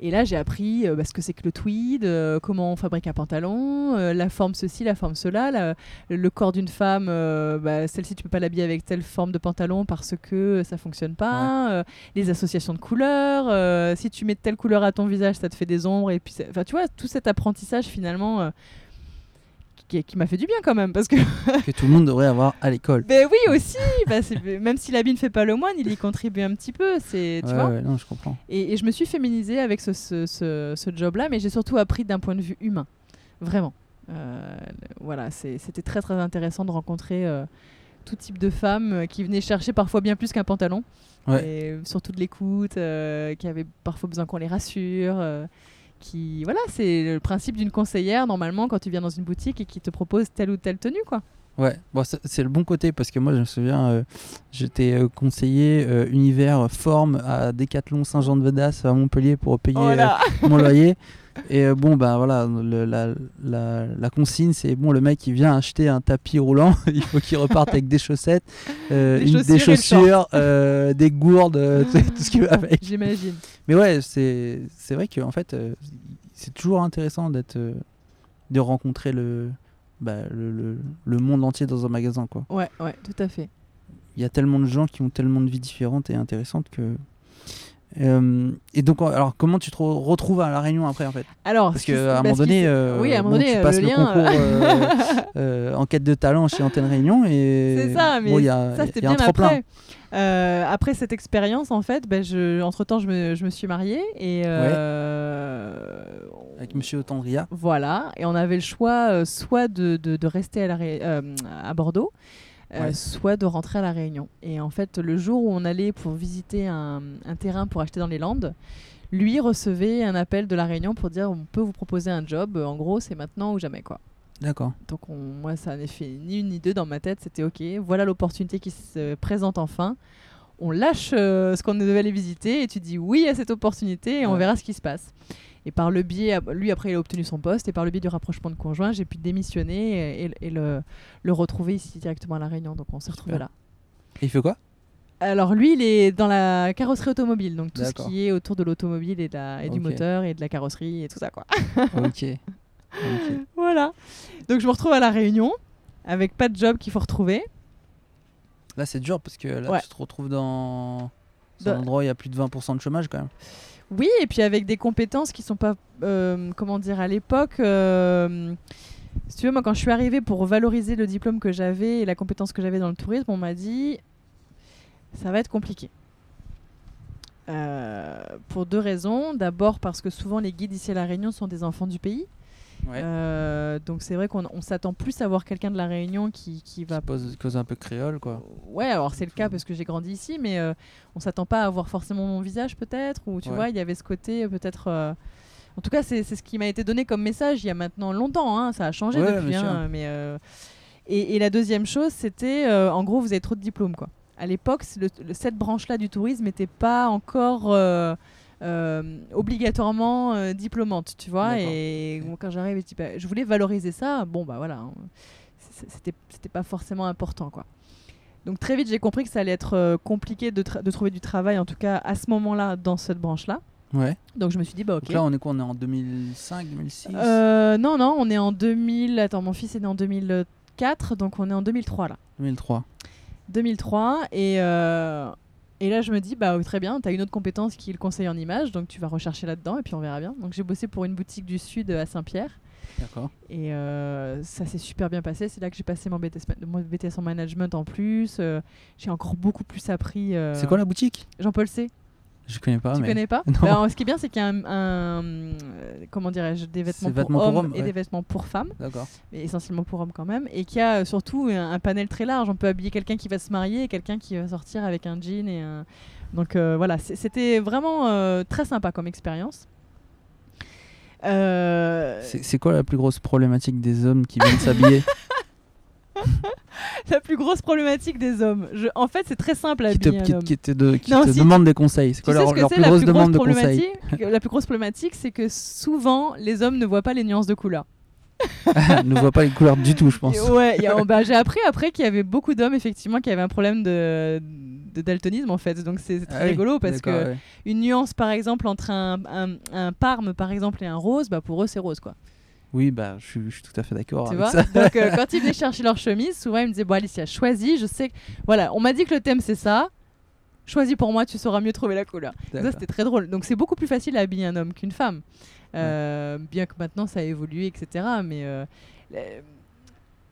Et là, j'ai appris euh, bah, ce que c'est que le tweed, euh, comment on fabrique un pantalon, euh, la forme ceci, la forme cela, la- le corps d'une femme, bah, celle-ci, tu peux pas l'habiller avec telle forme de pantalon parce que ça fonctionne pas, les associations de couleurs, si tu mets telle couleur à ton visage, ça te fait des ombres, et puis, enfin, tu vois, tout cet apprentissage finalement. Qui, qui m'a fait du bien quand même parce que que tout le monde devrait avoir à l'école. ben oui aussi bah, même si l'habit ne fait pas le moine il y contribue un petit peu c'est tu Ouais, vois ouais, non, je comprends. et, et je me suis féminisée avec ce, ce, ce- ce job-là, mais j'ai surtout appris d'un point de vue humain. Vraiment. Euh, voilà, c'était très très intéressant de rencontrer euh, tout type de femmes euh, qui venaient chercher parfois bien plus qu'un pantalon. Ouais. Et surtout de l'écoute, euh, qui avaient parfois besoin qu'on les rassure. Qui, voilà, c'est le principe d'une conseillère normalement quand tu viens dans une boutique et qui te propose telle ou telle tenue, quoi. Ouais, bon, c'est le bon côté parce que moi je me souviens, euh, j'étais euh, conseiller euh, univers forme à Décathlon Saint-Jean-de-Vedas à Montpellier pour payer Oh euh, mon loyer. Et euh, bon, bah voilà, le- la, la, la consigne, c'est bon, le mec il vient acheter un tapis roulant, il faut qu'il reparte avec des chaussettes, euh, Des une- chaussures des euh, des gourdes, tout ce qui va avec. J'imagine. Mais ouais, c'est c'est vrai que en fait, c'est toujours intéressant d'être, de rencontrer le, bah, le, le, le monde entier dans un magasin, quoi. Ouais, ouais, tout à fait. Il y a tellement de gens qui ont tellement de vies différentes et intéressantes que. Euh, et donc, alors, comment tu te re- retrouves à la Réunion après, en fait? Alors, Parce qu'à un bah, moment donné, euh, oui, à un moment bon, donné, tu euh, passes le le, concours euh, euh, en quête de talent chez Antenne Réunion et C'est ça, mais bon, il y a, ça c'était bien après. Après cette expérience, en fait, ben, je, entre temps, je me, je me suis mariée et avec Monsieur Tendria. voilà, et on avait le choix soit de, de, de rester à, la Ré- à Bordeaux, euh, Ouais. soit de rentrer à la Réunion. Et en fait, le jour où on allait pour visiter un, un terrain pour acheter dans les Landes, lui recevait un appel de la Réunion pour dire on peut vous proposer un job. En gros, c'est maintenant ou jamais quoi. D'accord. Donc on- moi, ça n'a fait ni une ni deux dans ma tête. C'était OK, voilà l'opportunité qui se présente enfin. On lâche euh, ce qu'on devait aller visiter et tu dis oui à cette opportunité et on verra ce qui se passe. Et par le biais, lui après il a obtenu son poste et par le biais du rapprochement de conjoint, j'ai pu démissionner et, et le, le retrouver ici directement à La Réunion. Donc on s'est retrouvés Super. là. Et il fait quoi? Alors lui, il est dans la carrosserie automobile, donc tout ce qui est autour de l'automobile et, de la- et du moteur et de la carrosserie et tout ça quoi. Ok. Ok. voilà. Donc je me retrouve à La Réunion avec pas de job qu'il faut retrouver. Là, c'est dur parce que là, Ouais. tu te retrouves dans, dans Dans- un endroit où il y a plus de 20% de chômage quand même. Oui, et puis avec des compétences qui sont pas, euh, comment dire, à l'époque. euh, si tu veux, moi, quand je suis arrivée pour valoriser le diplôme que j'avais et la compétence que j'avais dans le tourisme, on m'a dit ça va être compliqué. Euh, pour deux raisons. D'abord parce que souvent les guides ici à La Réunion sont des enfants du pays. Ouais. Euh, donc c'est vrai qu'on on s'attend plus à voir quelqu'un de La Réunion qui, qui va pose, cause un peu créole quoi. Ouais, alors c'est le cas parce que j'ai grandi ici, mais euh, on s'attend pas à voir forcément mon visage peut-être, ou tu Ouais. vois, il y avait ce côté euh, peut-être. euh, En tout cas, c'est ce qui m'a été donné comme message il y a maintenant longtemps, hein, ça a changé Ouais, depuis. hein, mais, et, et la deuxième chose, c'était en gros, vous avez trop de diplômes quoi. À l'époque, cette branche-là du tourisme n'était pas encore. Euh, obligatoirement euh, diplômante, tu vois. Et bon, quand j'arrive, je bah, je voulais valoriser ça. Bon, bah voilà, hein, c'était c'était pas forcément important, quoi. Donc très vite, j'ai compris que ça allait être euh, compliqué de, de trouver du travail, en tout cas à ce moment-là, dans cette branche-là. Ouais. Donc je me suis dit, bah ok. Donc là, on est quoi On est en 2005, 2006 Euh, non, non, on est en 2000. Attends, mon fils est né en 2004, donc on est en 2003 là. 2003. 2003 et euh, et là je me dis bah très bien, tu as une autre compétence qui est le conseil en image, donc tu vas rechercher là-dedans et puis on verra bien. Donc j'ai bossé pour une boutique du sud à Saint-Pierre D'accord. et euh, ça s'est super bien passé. C'est là que j'ai passé mon BTS, ma- mon BTS en management en plus. Euh, j'ai encore beaucoup plus appris. euh, C'est quoi la boutique? Jean-Paul C. Je connais pas. tu mais... connais pas Non. Bah, Ce qui est bien, c'est qu'il y a un, un, euh, comment dirais-je, des vêtements, pour, vêtements pour hommes et ouais. des vêtements pour femmes D'accord. mais essentiellement pour hommes quand même, et qui a euh, surtout un, un panel très large. On peut habiller quelqu'un qui va se marier et quelqu'un qui va sortir avec un jean et un. Donc euh, voilà, c'était vraiment euh, très sympa comme expérience. Euh, c'est quoi la plus grosse problématique des hommes qui viennent s'habiller? la plus grosse problématique des hommes. Je- en fait, c'est très simple à Qui te, un qui, homme. qui te, de- qui Non, te si, demandent des conseils C'est quoi leur, ce que leur c'est plus la grosse plus demande de grosse conseils problématique La plus grosse problématique, c'est que souvent, les hommes ne voient pas les nuances de couleur. ne voient pas les couleurs du tout, je pense. Ouais, bah, j'ai appris après qu'il y avait beaucoup d'hommes effectivement qui avaient un problème de, de daltonisme en fait. Donc c'est très Ah oui, rigolo parce que ouais. une nuance par exemple entre un, un, un parme par exemple et un rose, bah pour eux c'est rose quoi. Oui, bah, je suis, je suis tout à fait d'accord Tu avec vois ça. Donc euh, quand ils venaient chercher leur chemise, souvent ils me disaient bon Alicia choisis, je sais que voilà, on m'a dit que le thème c'est ça. Choisis pour moi, tu sauras mieux trouver la couleur. Ça c'était très drôle. Donc c'est beaucoup plus facile à habiller un homme qu'une femme. Euh, Bien que maintenant ça a évolué, etc. Mais euh, le-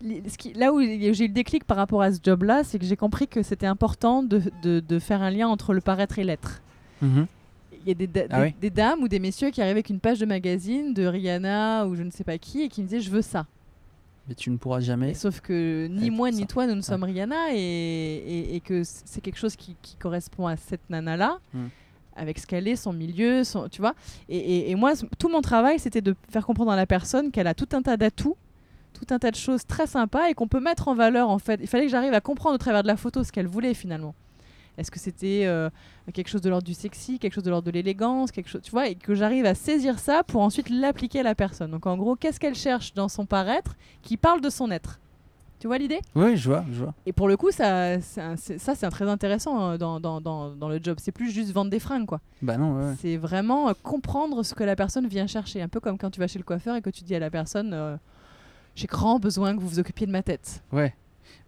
les- ce qui- là où j'ai eu le déclic par rapport à ce job-là, c'est que j'ai compris que c'était important de, de- de faire un lien entre le paraître et l'être. Mhm. Il y a des, da- Ah des- oui des dames ou des messieurs qui arrivaient avec une page de magazine de Rihanna ou je ne sais pas qui et qui me disaient je veux ça. Mais tu ne pourras jamais. Et sauf que ni moi ça. ni toi nous ne sommes Rihanna et, et- et que c'est quelque chose qui, qui correspond à cette nana-là, Hmm. avec ce qu'elle est, son milieu, son, tu vois. Et, et- et moi, tout mon travail, c'était de faire comprendre à la personne qu'elle a tout un tas d'atouts, tout un tas de choses très sympas et qu'on peut mettre en valeur en fait. Il fallait que j'arrive à comprendre au travers de la photo ce qu'elle voulait finalement. Est-ce que c'était euh, quelque chose de l'ordre du sexy, quelque chose de l'ordre de l'élégance, quelque chose, tu vois, et que j'arrive à saisir ça pour ensuite l'appliquer à la personne. Donc en gros, qu'est-ce qu'elle cherche dans son paraître qui parle de son être? Tu vois l'idée? Oui, je vois, je vois. Et pour le coup, ça, ça c'est très intéressant euh, dans, dans, dans, dans le job. C'est plus juste vendre des fringues, quoi. Bah non, ouais. ouais. C'est vraiment euh, comprendre ce que la personne vient chercher. Un peu comme quand tu vas chez le coiffeur et que tu dis à la personne euh, J'ai grand besoin que vous vous occupiez de ma tête. Ouais.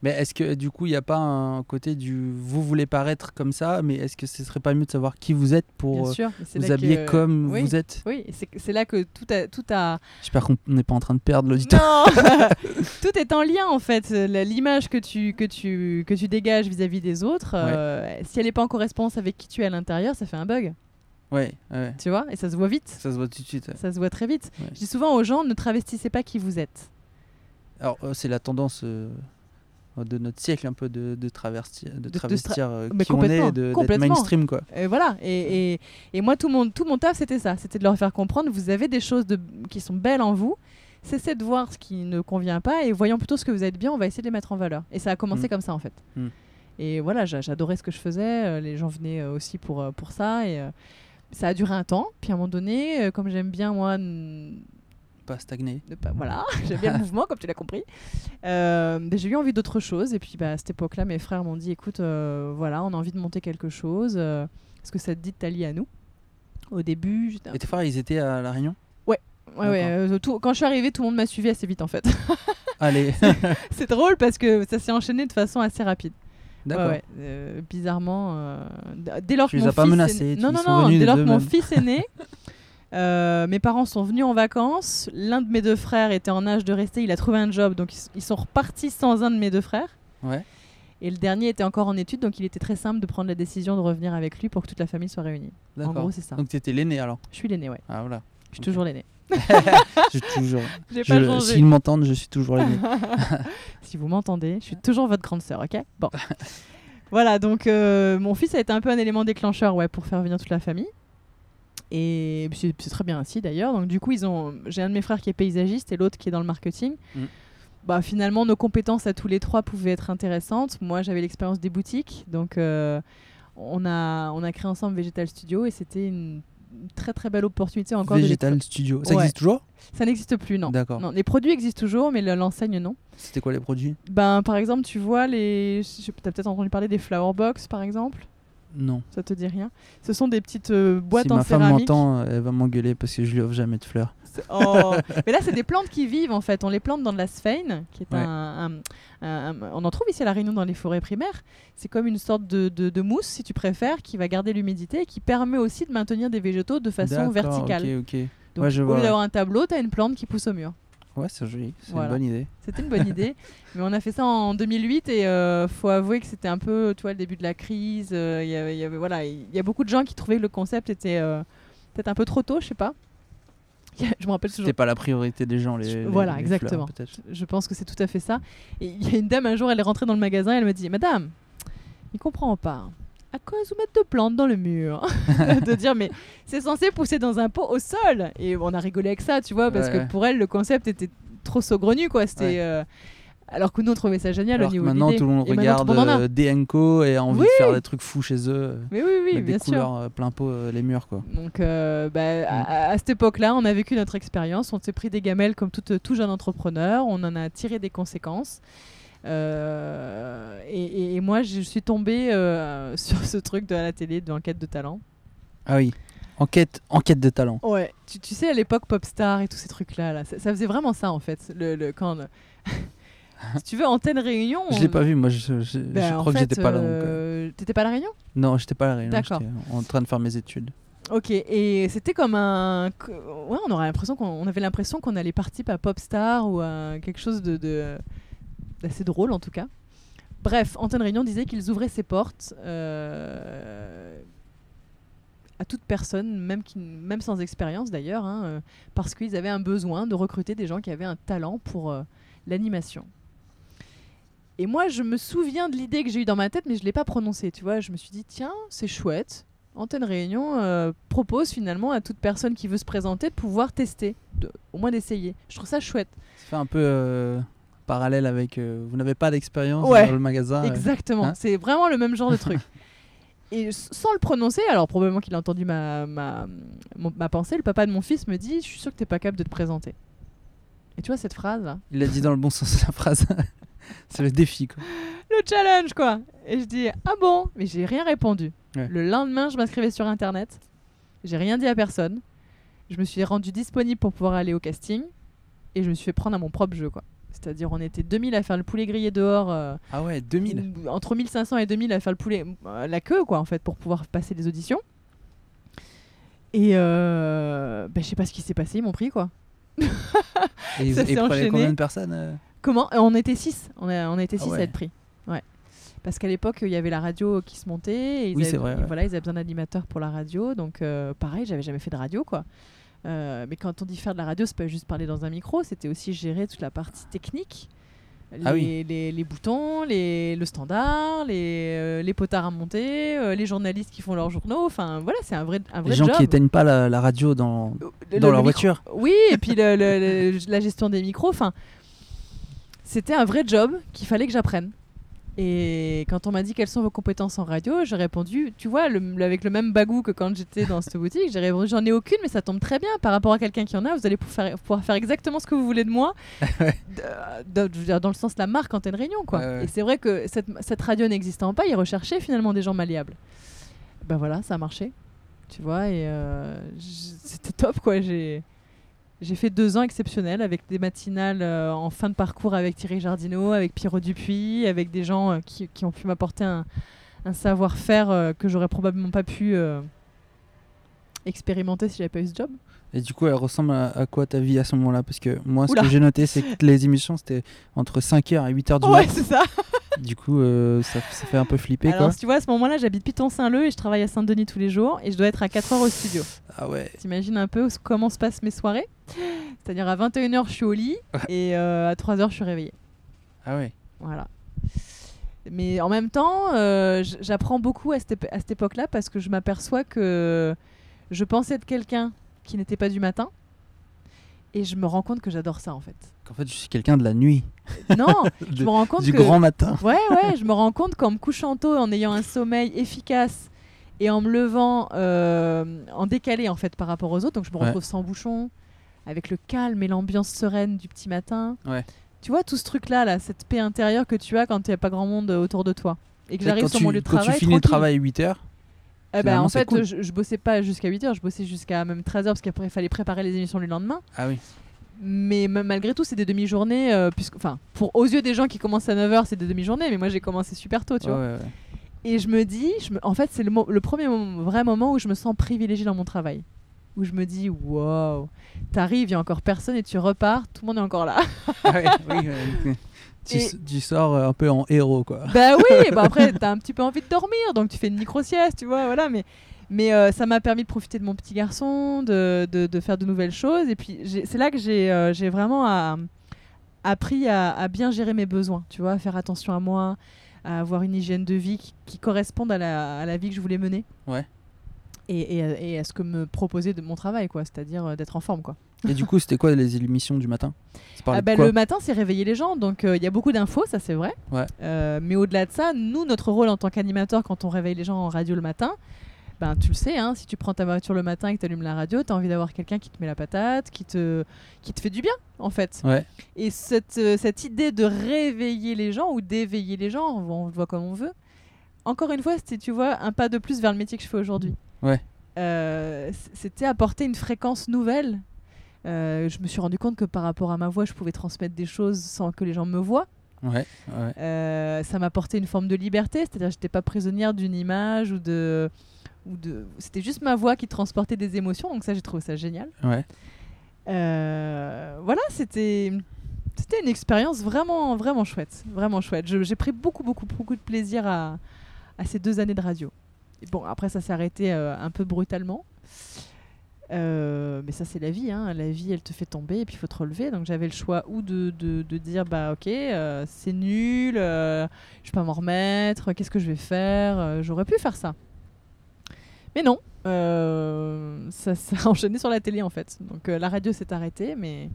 Mais est-ce que du coup, il n'y a pas un côté du vous voulez paraître comme ça, mais est-ce que ce serait pas mieux de savoir qui vous êtes pour euh, sûr. vous habiller que- comme oui. vous êtes? Oui, c'est là que tout a. Tout a... J'espère qu'on n'est pas en train de perdre l'auditeur. Non Tout est en lien en fait. La- L'image que tu, que, tu, que tu dégages vis-à-vis des autres, euh, si elle n'est pas en correspondance avec qui tu es à l'intérieur, ça fait un bug. Ouais, ouais. Tu vois Et ça se voit vite. Ça se voit tout de suite. ouais. Ça se voit très vite. Je dis souvent aux gens ne travestissez pas qui vous êtes. Alors, euh, c'est la tendance euh, de notre siècle un peu de, de, traversi- de de travestir qui on est, de- d'être complètement. mainstream quoi. Et voilà. Et, et, et moi, tout mon, tout mon taf, c'était ça. C'était de leur faire comprendre vous avez des choses de, qui sont belles en vous. Cessez de voir ce qui ne convient pas et voyons plutôt ce que vous êtes bien. On va essayer de les mettre en valeur. Et ça a commencé Mm. comme ça, en fait. Mm. Et voilà, j'a- j'adorais ce que je faisais. euh, Les gens venaient euh, aussi pour, euh, pour ça. Et ça a duré un temps. Puis à un moment donné, euh, comme j'aime bien, moi, Pas stagner. ne pas- voilà, j'aime bien le mouvement, comme tu l'as compris. Euh, j'ai eu envie d'autre chose. Et puis bah, à cette époque-là, mes frères m'ont dit écoute, euh, voilà, on a envie de monter quelque chose. euh, Est-ce que ça te dit de t'allier à nous Au début, Et tes frères, ils étaient à La Réunion? Ouais, ouais, euh, tout- quand je suis arrivée, tout le monde m'a suivi assez vite en fait. Allez, c'est drôle parce que ça s'est enchaîné de façon assez rapide. d'accord. Ouais, euh, bizarrement, euh, dès lors Tu que les mon as pas menacés, est... Non, non, non, dès lors que mon fils est né, euh, mes parents sont venus en vacances. L'un de mes deux frères était en âge de rester, il a trouvé un job, donc ils, sont repartis sans un de mes deux frères. Ouais. Et le dernier était encore en études, donc il était très simple de prendre la décision de revenir avec lui pour que toute la famille soit réunie. En gros, c'est ça. Donc tu étais l'aîné alors? Je suis l'aîné, ouais. Ah voilà. Je suis toujours l'aîné. Toujours. Je- changé. S'ils m'entendent, je suis toujours l'aîné. si vous m'entendez, je suis toujours votre grande sœur, ok? Bon. voilà, donc euh, mon fils a été un peu un élément déclencheur ouais, pour faire venir toute la famille. Et c'est très bien ainsi d'ailleurs. Donc du coup, ils ont, j'ai un de mes frères qui est paysagiste et l'autre qui est dans le marketing. Mm. Bah, finalement, nos compétences à tous les trois pouvaient être intéressantes. Moi, j'avais l'expérience des boutiques. Donc euh, on, a, on a créé ensemble Vegetal Studio et c'était une très très belle opportunité encore de Vegetal Studio. Ça Ouais. existe toujours? Ça n'existe plus, non. D'accord. Non, les produits existent toujours, mais le- l'enseigne non. C'était quoi les produits? Ben, par exemple, tu vois les. Tu as peut-être entendu parler des flower box, par exemple? Non. Ça te dit rien? Ce sont des petites euh, boîtes si en ma femme céramique. m'entend, elle va m'engueuler parce que je lui offre jamais de fleurs. Oh. Mais là, c'est des plantes qui vivent en fait. On les plante dans de la sphène, qui est Ouais. un, un- un- un- On en trouve ici à La Réunion dans les forêts primaires. C'est comme une sorte de, de- de mousse, si tu préfères, qui va garder l'humidité et qui permet aussi de maintenir des végétaux de façon verticale. Ok, ok. Donc, Ouais, je au lieu d'avoir un tableau, tu as une plante qui pousse au mur. Ouais, c'est joli. C'est Voilà. une bonne idée. C'était une bonne idée. Mais on a fait ça en 2008 et euh, faut avouer que c'était un peu, tu vois, le début de la crise. euh, Il y avait- il y avait, voilà, il y a beaucoup de gens qui trouvaient que le concept était euh, peut-être un peu trop tôt, je sais pas. je me rappelle toujours. C'était pas la priorité des gens, les. Je- les- voilà, les exactement. Je pense que c'est tout à fait ça. Et il y a une dame un jour, elle est rentrée dans le magasin, elle me dit, Madame, il comprend pas. À quoi vous mettre de plantes dans le mur De dire, mais c'est censé pousser dans un pot au sol. Et on a rigolé avec ça, tu vois, parce Ouais. que pour elle, le concept était trop saugrenu, quoi. C'était. Ouais. euh, Alors que nous, on trouvait ça génial Alors au niveau maintenant, tout le monde Et regarde tout le monde en a. euh, DNCO et a envie Oui. de faire des trucs fous chez eux. euh, Mais oui, oui, bien des sûr. couleurs euh, plein pot les murs, quoi. Donc, bah, à, à cette époque-là, on a vécu notre expérience. On s'est pris des gamelles comme tout, tout jeune entrepreneur. On en a tiré des conséquences. Euh, et, moi, je suis tombée euh, sur ce truc de la télé, de enquête de talent. Ah oui. Enquête, enquête de talent. Ouais. Tu, tu sais, à l'époque, Popstar et tous ces trucs-là, là, ça, ça faisait vraiment ça, en fait. Le, le- quand, si tu veux, Antenne Réunion. Je on- l'ai pas vu, moi je, je- je Ben, en crois que j'étais pas là. euh, euh, T'étais pas à La Réunion? Non, j'étais pas à la réunion. D'accord. En train de faire mes études. Ok, et c'était comme un. Ouais, on aurait l'impression qu'on on avait l'impression qu'on allait participer à Popstar ou à quelque chose de, de- d'assez drôle en tout cas. Bref, Antenne Réunion disait qu'ils ouvraient ses portes euh, à toute personne, même, sans expérience d'ailleurs, hein, euh, parce qu'ils avaient un besoin de recruter des gens qui avaient un talent pour euh, l'animation. Et moi, je me souviens de l'idée que j'ai eue dans ma tête, mais je ne l'ai pas prononcée. Tu vois, je me suis dit, tiens, c'est chouette. Antenne Réunion propose finalement à toute personne qui veut se présenter de pouvoir tester, de- au moins d'essayer. Je trouve ça chouette. Ça fait un peu parallèle avec. euh, vous n'avez pas d'expérience Ouais, dans le magasin. euh, Exactement. hein c'est vraiment le même genre de truc. et sans le prononcer, alors probablement qu'il a entendu ma, ma, mon- ma pensée, le papa de mon fils me dit Je suis sûr que t'es pas capable de te présenter. Et tu vois cette phrase là Il a dit dans le bon sens de la phrase. c'est le défi, quoi. Le challenge quoi Et je dis Ah bon? Mais j'ai rien répondu. Ouais. Le lendemain, je m'inscrivais sur internet. J'ai rien dit à personne. Je me suis rendu disponible pour pouvoir aller au casting. Et je me suis fait prendre à mon propre jeu quoi. C'est-à-dire, on était 2000 à faire le poulet grillé dehors. euh, Ah ouais, 2000. ou- entre 1500 et 2000 à faire le poulet, euh, la queue quoi en fait pour pouvoir passer les auditions. Et euh, bah, je sais pas ce qui s'est passé, ils m'ont pris quoi. Et ça s'est prenaient enchaîné. combien de personnes euh Comment? On était 6. On, a- on était Ah 6 ouais. à être pris. Ouais. Parce qu'à l'époque, il y avait la radio qui se montait. Et ils Oui, avaient- c'est vrai, et ouais. Voilà, ils avaient besoin d'animateurs pour la radio. Donc, pareil, j'avais jamais fait de radio, quoi. Euh, mais quand on dit faire de la radio, c'est pas juste parler dans un micro, c'était aussi gérer toute la partie technique. Les, Ah oui. les, les boutons, les, le standard, les, euh, les potards à monter, euh, les journalistes qui font leurs journaux. Enfin, voilà, c'est un vrai, un vrai Les gens job. qui éteignent pas la, la radio dans, Le- dans le leur voiture. oui, et puis la gestion des micros, enfin, c'était un vrai job qu'il fallait que j'apprenne. Et quand on m'a dit quelles sont vos compétences en radio, j'ai répondu, tu vois, le- avec le même bagou que quand j'étais dans cette boutique, j'ai répondu, j'en ai aucune, mais ça tombe très bien par rapport à quelqu'un qui en a, vous allez pouvoir faire, pouvoir faire exactement ce que vous voulez de moi, de- de- dans le sens de la marque antenne réunion, quoi. Et c'est vrai que cette, cette radio n'existant pas, ils recherchaient finalement des gens malléables. Ben voilà, ça a marché, tu vois, et euh, c'était top, quoi. J'ai j'ai fait deux ans exceptionnels avec des matinales euh, en fin de parcours avec Thierry Jardineau, avec Pierrot Dupuis, avec des gens euh, qui, qui ont pu m'apporter un, un savoir-faire euh, que j'aurais probablement pas pu euh, expérimenter si j'avais pas eu ce job. Et du coup, elle ressemble à, à quoi ta vie à ce moment-là? Parce que moi, ce Oula. que j'ai noté, c'est que les émissions, c'était entre 5h et 8h du Ouais, mat. c'est ça. Du coup, euh, ça, ça fait un peu flipper, Alors, quoi. tu vois, à ce moment-là, j'habite Piton-Saint-Leu et je travaille à Saint-Denis tous les jours et je dois être à 4 heures au studio. Ah ouais. T'imagines un peu comment se passent mes soirées? C'est-à-dire à 21h, je suis au lit et euh, à 3h, je suis réveillée. Ah ouais. Voilà. Mais en même temps, euh, j'apprends beaucoup à cette, ép- à cette époque-là parce que je m'aperçois que je pensais être quelqu'un qui n'était pas du matin. Et je me rends compte que j'adore ça en fait. Qu'en fait, je suis quelqu'un de la nuit. Non, je me rends compte du que. grand matin. Ouais, ouais, je me rends compte qu'en me couchant tôt, en ayant un sommeil efficace et en me levant euh, en décalé en fait par rapport aux autres, donc je me Ouais. retrouve sans bouchon, avec le calme et l'ambiance sereine du petit matin. Ouais. Tu vois tout ce truc-là, là, cette paix intérieure que tu as quand il n'y a pas grand monde autour de toi. Et que j'arrive quand sur mon lieu de quand travail. tu finis le travail à 8h, Eh ben, finalement, en fait, cool. je, je bossais pas jusqu'à 8h, je bossais jusqu'à même 13h parce qu'après il fallait préparer les émissions du lendemain. ah oui. Mais malgré tout, c'est des demi-journées. euh, puisque, enfin, pour aux yeux des gens qui commencent à 9h, c'est des demi-journées, mais moi j'ai commencé super tôt, tu Ouais, vois. ouais, ouais. Et je me dis, je me- en fait, c'est le, mo- le premier moment- vrai moment où je me sens privilégiée dans mon travail. Où je me dis, wow, t'arrives, il y a encore personne et tu repars, tout le monde est encore là. Ah oui. Tu, Et- s- tu sors euh, un peu en héros, quoi. bah oui, bah après, t'as un petit peu envie de dormir, donc tu fais une micro-sieste, tu vois, voilà. Mais, mais euh, ça m'a permis de profiter de mon petit garçon, de, de, de faire de nouvelles choses. Et puis, c'est là que j'ai euh, vraiment à- appris à, à bien gérer mes besoins, tu vois, à faire attention à moi, à avoir une hygiène de vie qui, qui corresponde à la, à la vie que je voulais mener. Ouais. Et, et, à- et à ce que me proposait de mon travail, quoi, c'est-à-dire euh, d'être en forme, quoi. Et du coup, c'était quoi les émissions du matin? Ah bah, le matin, c'est réveiller les gens. Donc, euh, il y a beaucoup d'infos, ça c'est vrai. Ouais. Euh, mais au-delà de ça, nous, notre rôle en tant qu'animateur, quand on réveille les gens en radio le matin, ben, tu le sais, hein, si tu prends ta voiture le matin et que tu allumes la radio, tu as envie d'avoir quelqu'un qui te met la patate, qui te, qui te fait du bien, en fait. Ouais. Et cette, euh, cette idée de réveiller les gens ou d'éveiller les gens, on, on le voit comme on veut, encore une fois, c'était, tu vois, un pas de plus vers le métier que je fais aujourd'hui. Ouais. Euh, c'était apporter une fréquence nouvelle. Euh, je me suis rendu compte que par rapport à ma voix, je pouvais transmettre des choses sans que les gens me voient. Ouais. ouais. Euh, ça m'apportait une forme de liberté, c'est-à-dire que j'étais pas prisonnière d'une image ou de, ou de, c'était juste ma voix qui transportait des émotions. Donc ça, j'ai trouvé ça génial. ouais. Euh, voilà, c'était, c'était une expérience vraiment, vraiment chouette, vraiment chouette. J'ai pris beaucoup, beaucoup, beaucoup de plaisir à, à ces deux années de radio. Et bon, après, ça s'est arrêté euh, un peu brutalement. Euh, mais ça, c'est la vie. hein. La vie, elle te fait tomber et puis il faut te relever. Donc j'avais le choix ou de, de, de dire bah ok, euh, c'est nul, euh, je peux pas m'en remettre, qu'est-ce que je vais faire J'aurais pu faire ça. Mais non, ça s'est enchaîné sur la télé en fait. Donc la radio s'est arrêtée, mais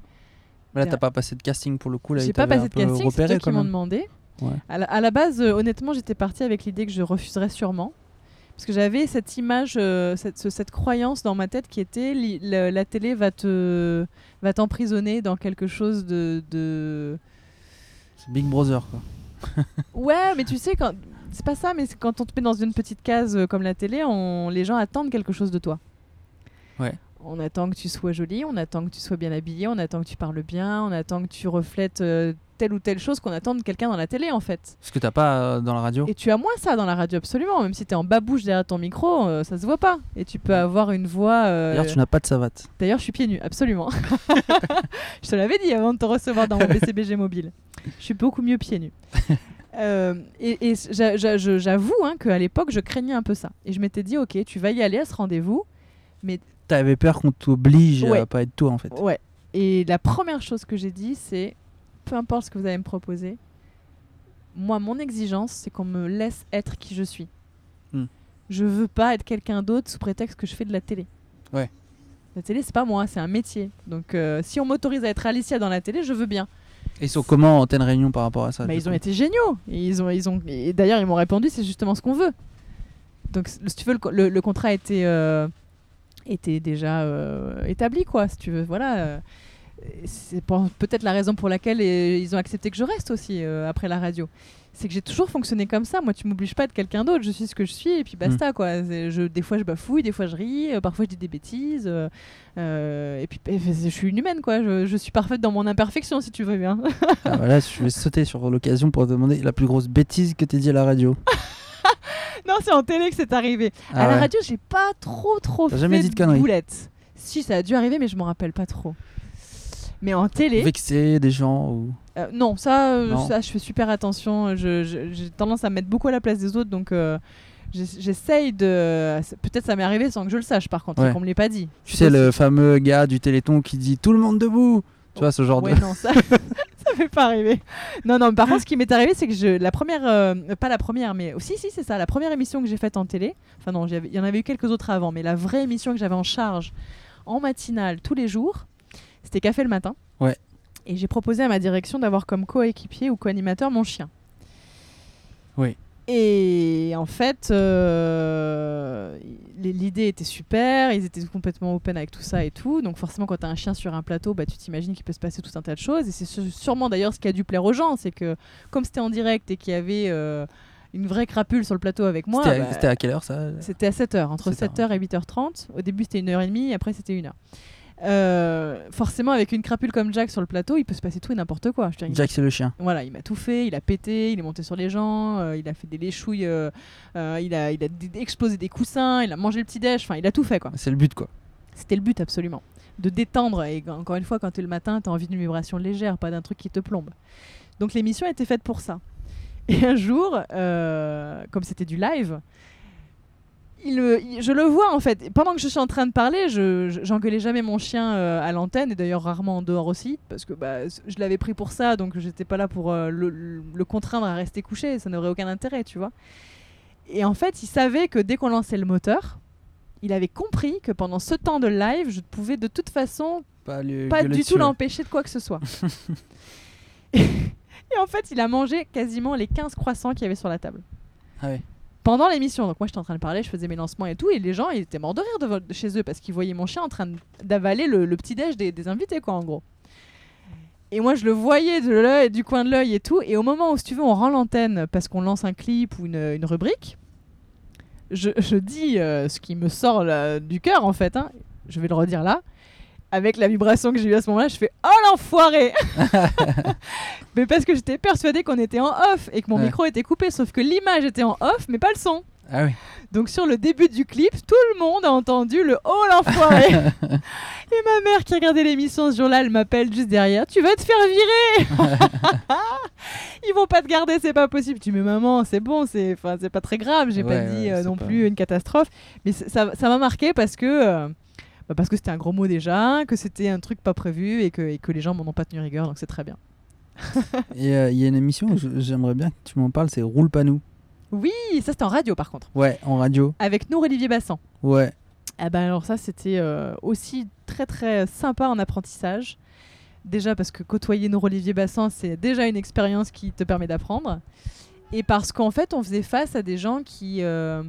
Mais là, t'as pas passé de casting pour le coup. J'ai pas passé de casting, c'est eux qui m'ont demandé. Ouais. À, la, à la base, honnêtement, j'étais partie avec l'idée que je refuserais sûrement. Parce que j'avais cette image, euh, cette, ce- cette croyance dans ma tête qui était li- la, la télé va te va t'emprisonner dans quelque chose de, de... Big Brother, quoi. Ouais, mais tu sais, quand... c'est pas ça, mais quand on te met dans une petite case euh, comme la télé, on... les gens attendent quelque chose de toi. Ouais. On attend que tu sois jolie, on attend que tu sois bien habillée, on attend que tu parles bien, on attend que tu reflètes euh, telle ou telle chose qu'on attend de quelqu'un dans la télé en fait. Ce que t'as pas euh, dans la radio. Et tu as moins ça dans la radio absolument, même si tu es en babouche derrière ton micro, euh, ça se voit pas. Et tu peux avoir une voix... euh, D'ailleurs, tu n'as pas de savate. D'ailleurs, je suis pieds nus, absolument. je te l'avais dit avant de te recevoir dans mon BCBG mobile. Je suis beaucoup mieux pieds nus. Euh, et j'avoue hein, qu'à l'époque, je craignais un peu ça. Et je m'étais dit, ok, tu vas y aller à ce rendez-vous. T'avais peur qu'on t'oblige Ouais. à pas être toi, en fait. Ouais. Et la première chose que j'ai dit, c'est, peu importe ce que vous allez me proposer, moi, mon exigence, c'est qu'on me laisse être qui je suis. Hmm. Je veux pas être quelqu'un d'autre sous prétexte que je fais de la télé. Ouais. La télé, c'est pas moi, c'est un métier. Donc, euh, si on m'autorise à être Alicia dans la télé, je veux bien. Et ils sont comment Antenne Réunion par rapport à ça Bah, ils ont été géniaux. Et ils ont, ils ont, d'ailleurs, ils m'ont répondu, c'est justement ce qu'on veut. Donc, si tu veux, le, le- le contrat était, euh, était déjà euh, établi, quoi. Si tu veux, voilà. euh, c'est peut-être la raison pour laquelle euh, ils ont accepté que je reste aussi euh, après la radio. C'est que j'ai toujours fonctionné comme ça. Moi, tu m'obliges pas à être quelqu'un d'autre. Je suis ce que je suis et puis basta, quoi. C'est- Je, des fois, je bafouille, des fois, je ris, parfois, je dis des bêtises. et puis, eh, je suis une humaine, quoi. Je, je suis parfaite dans mon imperfection, si tu veux bien. Ah, voilà, je vais sauter sur l'occasion pour te demander la plus grosse bêtise que t'aies dit à la radio. non, c'est en télé que c'est arrivé. Ah à la radio, j'ai pas trop trop fait jamais dit de boulettes. Si, ça a dû arriver, mais je m'en rappelle pas trop. Mais en télé, Vexer des gens ou. euh, non, ça, euh, Non. ça, je fais super attention. J'ai tendance à me mettre beaucoup à la place des autres, donc euh, j'ess- j'essaye de. Peut-être ça m'est arrivé sans que je le sache, par contre, Ouais. qu'on me l'ait pas dit. Tu sais, le fameux gars du Téléthon qui dit tout le monde debout Tu vois, ce genre Ouais, de. non, ça m'est pas arrivé. Non, non, mais par contre, ce qui m'est arrivé, c'est que je, la première, euh, pas la première, mais aussi, si, c'est ça, la première émission que j'ai faite en télé, enfin non, il y en avait eu quelques autres avant, mais la vraie émission que j'avais en charge en matinale tous les jours, c'était Café le matin. Ouais. Et j'ai proposé à ma direction d'avoir comme coéquipier ou co-animateur mon chien. Oui. Et en fait, euh, l'idée était super, ils étaient complètement open avec tout ça et tout. Donc forcément, quand tu as un chien sur un plateau, bah, tu t'imagines qu'il peut se passer tout un tas de choses. Et c'est sûrement d'ailleurs ce qui a dû plaire aux gens, c'est que comme c'était en direct et qu'il y avait euh, une vraie crapule sur le plateau avec moi, C'était à- bah, à quelle heure ça? c'était à 7h, entre 7 7h et 8h30. Au début, c'était 1h30, après, c'était 1h. Euh, forcément, avec une crapule comme Jack sur le plateau, il peut se passer tout et n'importe quoi. Je Jack, c'est le chien. voilà, il m'a tout fait, il a pété, il est monté sur les gens, euh, il a fait des léchouilles, euh, il a, il a explosé des coussins, il a mangé le petit déj, enfin, il a tout fait quoi. C'est le but, quoi. C'était le but absolument. De détendre, et encore une fois, quand tu es le matin, tu as envie d'une vibration légère, pas d'un truc qui te plombe. Donc l'émission était faite pour ça. Et un jour, comme c'était du live, il, me- il- je le vois en fait. Pendant que je suis en train de parler, je, je- j'engueulais jamais mon chien euh, à l'antenne, et d'ailleurs rarement en dehors aussi, parce que bah, je l'avais pris pour ça, donc j'étais pas là pour euh, le, le- contraindre à rester couché, ça n'aurait aucun intérêt, tu vois. Et en fait, il savait que dès qu'on lançait le moteur, il avait compris que pendant ce temps de live, je ne pouvais de toute façon Pas, du tout l'empêcher de quoi que ce soit. et en fait, il a mangé quasiment les 15 croissants qu'il y avait sur la table. Ah. Pendant l'émission, donc moi j'étais en train de parler, je faisais mes lancements et tout, et les gens ils étaient morts de rire de, chez eux parce qu'ils voyaient mon chien en train d'avaler le, petit déj des, invités, quoi, en gros. Et moi je le voyais de l'œil, du coin de l'œil et tout, et au moment où, si tu veux, on rend l'antenne parce qu'on lance un clip ou une, une rubrique, je, je dis euh, ce qui me sort du cœur en fait, hein. je vais le redire là. Avec la vibration que j'ai eue à ce moment-là, je fais Oh l'enfoiré Mais parce que j'étais persuadée qu'on était en off et que mon Ouais. micro était coupé, sauf que l'image était en off, mais pas le son. Ah oui. Donc sur le début du clip, tout le monde a entendu le Oh l'enfoiré Et ma mère qui regardait l'émission ce jour-là, elle m'appelle juste derrière Tu vas te faire virer Ils vont pas te garder, c'est pas possible. Tu dis, mais maman, c'est bon, c'est pas très grave, j'ai pas Ouais, dit ouais, euh, c'est non pas- plus une catastrophe. Mais ça m'a marqué parce que. euh, bah, parce que c'était un gros mot déjà, que c'était un truc pas prévu et que, et que les gens m'en ont pas tenu rigueur, donc c'est très bien. Et euh, il y a une émission, j'aimerais bien que tu m'en parles, c'est Roule pas nous. Oui, ça c'était en radio par contre, Ouais, en radio. avec nous Olivier Bassan. Ouais. Ah ben alors ça c'était euh, aussi très très sympa en apprentissage. Déjà parce que côtoyer nos Olivier Bassan c'est déjà une expérience qui te permet d'apprendre. Et parce qu'en fait on faisait face à des gens qui... euh,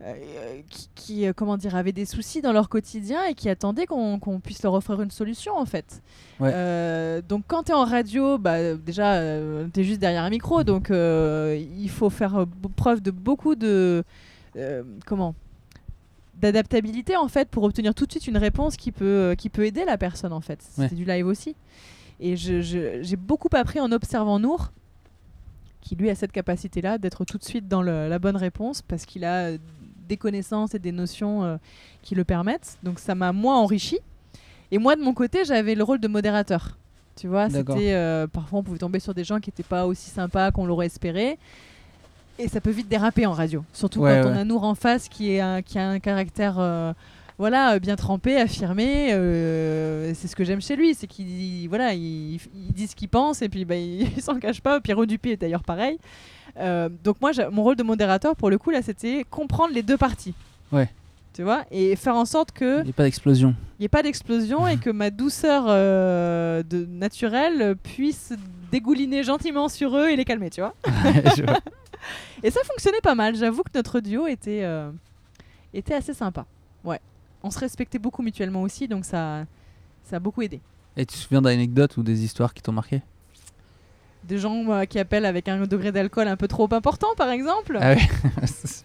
euh, qui, qui, euh, comment dire, avaient des soucis dans leur quotidien et qui attendaient qu'on puisse leur offrir une solution en fait. Ouais. Euh, donc quand tu es en radio, bah, déjà tu es juste derrière un micro, donc euh, il faut faire preuve de beaucoup de comment d'adaptabilité en fait pour obtenir tout de suite une réponse qui peut, qui peut aider la personne en fait. Ouais. C'est du live aussi. Et j'ai beaucoup appris en observant Nour, qui lui a cette capacité-là d'être tout de suite dans le- la bonne réponse parce qu'il a des connaissances et des notions euh, qui le permettent. Donc ça m'a moi enrichi. Et moi de mon côté, j'avais le rôle de modérateur. Tu vois, c'était euh, parfois on pouvait tomber sur des gens qui n'étaient pas aussi sympas qu'on l'aurait espéré. Et ça peut vite déraper en radio, surtout Ouais, quand on a Nour en face qui, est un- qui a un caractère euh, voilà, bien trempé, affirmé. euh, c'est ce que j'aime chez lui, c'est qu'il voilà, il, il dit ce qu'il pense et puis bah, il, il s'en cache pas. Pierrot Dupé est d'ailleurs pareil. Euh, donc moi, mon rôle de modérateur, pour le coup, là, c'était comprendre les deux parties. Ouais. Tu vois Et faire en sorte que Il n'y a pas d'explosion. il n'y ait pas d'explosion et que ma douceur euh, de naturelle puisse dégouliner gentiment sur eux et les calmer, tu vois Je vois. Et ça fonctionnait pas mal. J'avoue que notre duo était, euh, était assez sympa. Ouais. On se respectait beaucoup mutuellement aussi, donc ça, ça a beaucoup aidé. Et tu te souviens d'anecdotes ou des histoires qui t'ont marqué? Des gens euh, qui appellent avec un degré d'alcool un peu trop important, par exemple, Ah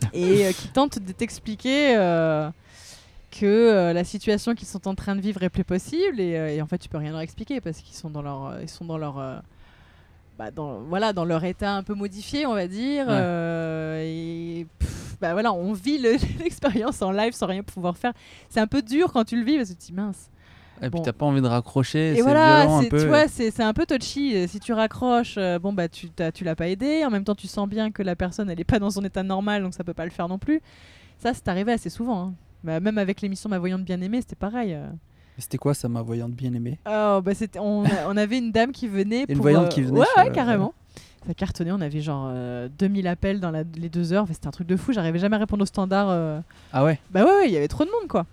et euh, qui tentent de t'expliquer euh, que la situation qu'ils sont en train de vivre est plus possible, et, et en fait, tu peux rien leur expliquer parce qu'ils sont dans leur, ils sont dans leur, bah, dans, voilà, dans leur état un peu modifié, on va dire. Ouais. et pff, bah voilà, on vit le- l'expérience en live sans rien pouvoir faire. C'est un peu dur quand tu le vis parce que tu te dis mince. Et puis t'as pas envie de raccrocher, Et c'est voilà, violent un c'est- peu. tu vois, c'est c'est un peu touchy. Si tu raccroches, euh, bon bah tu t'as- tu l'as pas aidé. En même temps, tu sens bien que la personne elle est pas dans son état normal, donc ça peut pas le faire non plus. Ça, c'est arrivé assez souvent. hein. Bah, même avec l'émission Ma voyante bien aimée, c'était pareil. euh. C'était quoi ça, ma voyante bien aimée Oh, bah on, avait une dame qui venait. Une pour, voyante euh, qui venait Ouais, sur, ouais, carrément. Ça cartonnait, on avait genre euh, 2000 appels dans la- les deux heures. Enfin, c'était un truc de fou. J'arrivais jamais à répondre au standard. euh. Ah ouais? Bah ouais, ouais, il y avait trop de monde quoi.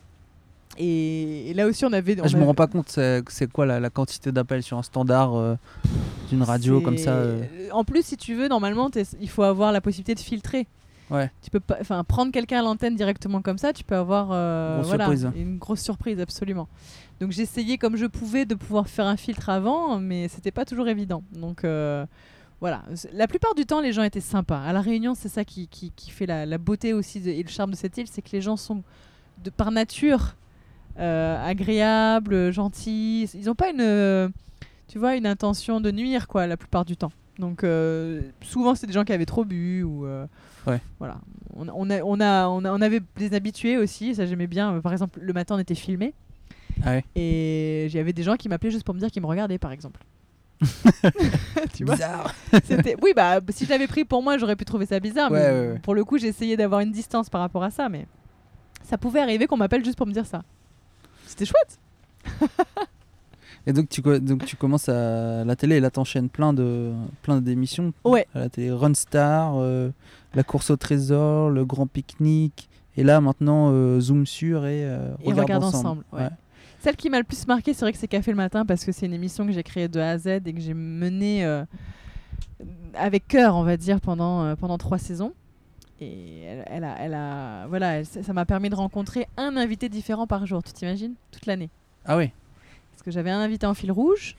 Et, et là aussi, on avait. Ah, on Je me avait- rends pas compte, c'est quoi la, la quantité d'appels sur un standard euh, d'une radio comme ça euh. En plus, si tu veux, normalement, il faut avoir la possibilité de filtrer. Ouais. Tu peux pas, enfin, prendre quelqu'un à l'antenne directement comme ça, tu peux avoir euh, Grosse voilà, surprise. une grosse surprise, absolument. Donc j'essayais comme je pouvais de pouvoir faire un filtre avant, mais c'était pas toujours évident. Donc voilà, la plupart du temps, les gens étaient sympas. À la Réunion, c'est ça qui, qui, qui fait la, la beauté aussi de- et le charme de cette île, c'est que les gens sont de par nature agréables, gentils. Ils n'ont pas une, euh, tu vois, une intention de nuire quoi, la plupart du temps. Donc euh, souvent, c'est des gens qui avaient trop bu ou euh, Ouais. voilà. On, on a, on, a, on, a- on avait des habitués aussi, ça j'aimais bien. Par exemple, le matin, on était filmé. Ah ouais Et j'avais des gens qui m'appelaient juste pour me dire qu'ils me regardaient, par exemple. tu vois Bizarre Oui, bah, si je l'avais pris pour moi, j'aurais pu trouver ça bizarre. Ouais, mais pour le coup, j'ai essayé d'avoir une distance par rapport à ça. Mais ça pouvait arriver qu'on m'appelle juste pour me dire ça. C'était chouette. Et donc tu, donc tu commences à la télé et là t'enchaînes plein de plein d'émissions. Ouais. À la télé, Run Star, euh, la course au trésor, le grand pique-nique. Et là maintenant euh, Zoom sur et, euh, Et Regarde ensemble, ouais. Ouais. Celle qui m'a le plus marqué, c'est vrai que c'est Café le matin parce que c'est une émission que j'ai créée de A à Z et que j'ai menée euh, avec cœur, on va dire, pendant, pendant trois saisons. Et elle, elle a, elle a- voilà, elle- ça m'a permis de rencontrer un invité différent par jour. Tu t'imagines Toute l'année. Ah oui. Parce que j'avais un invité en fil rouge,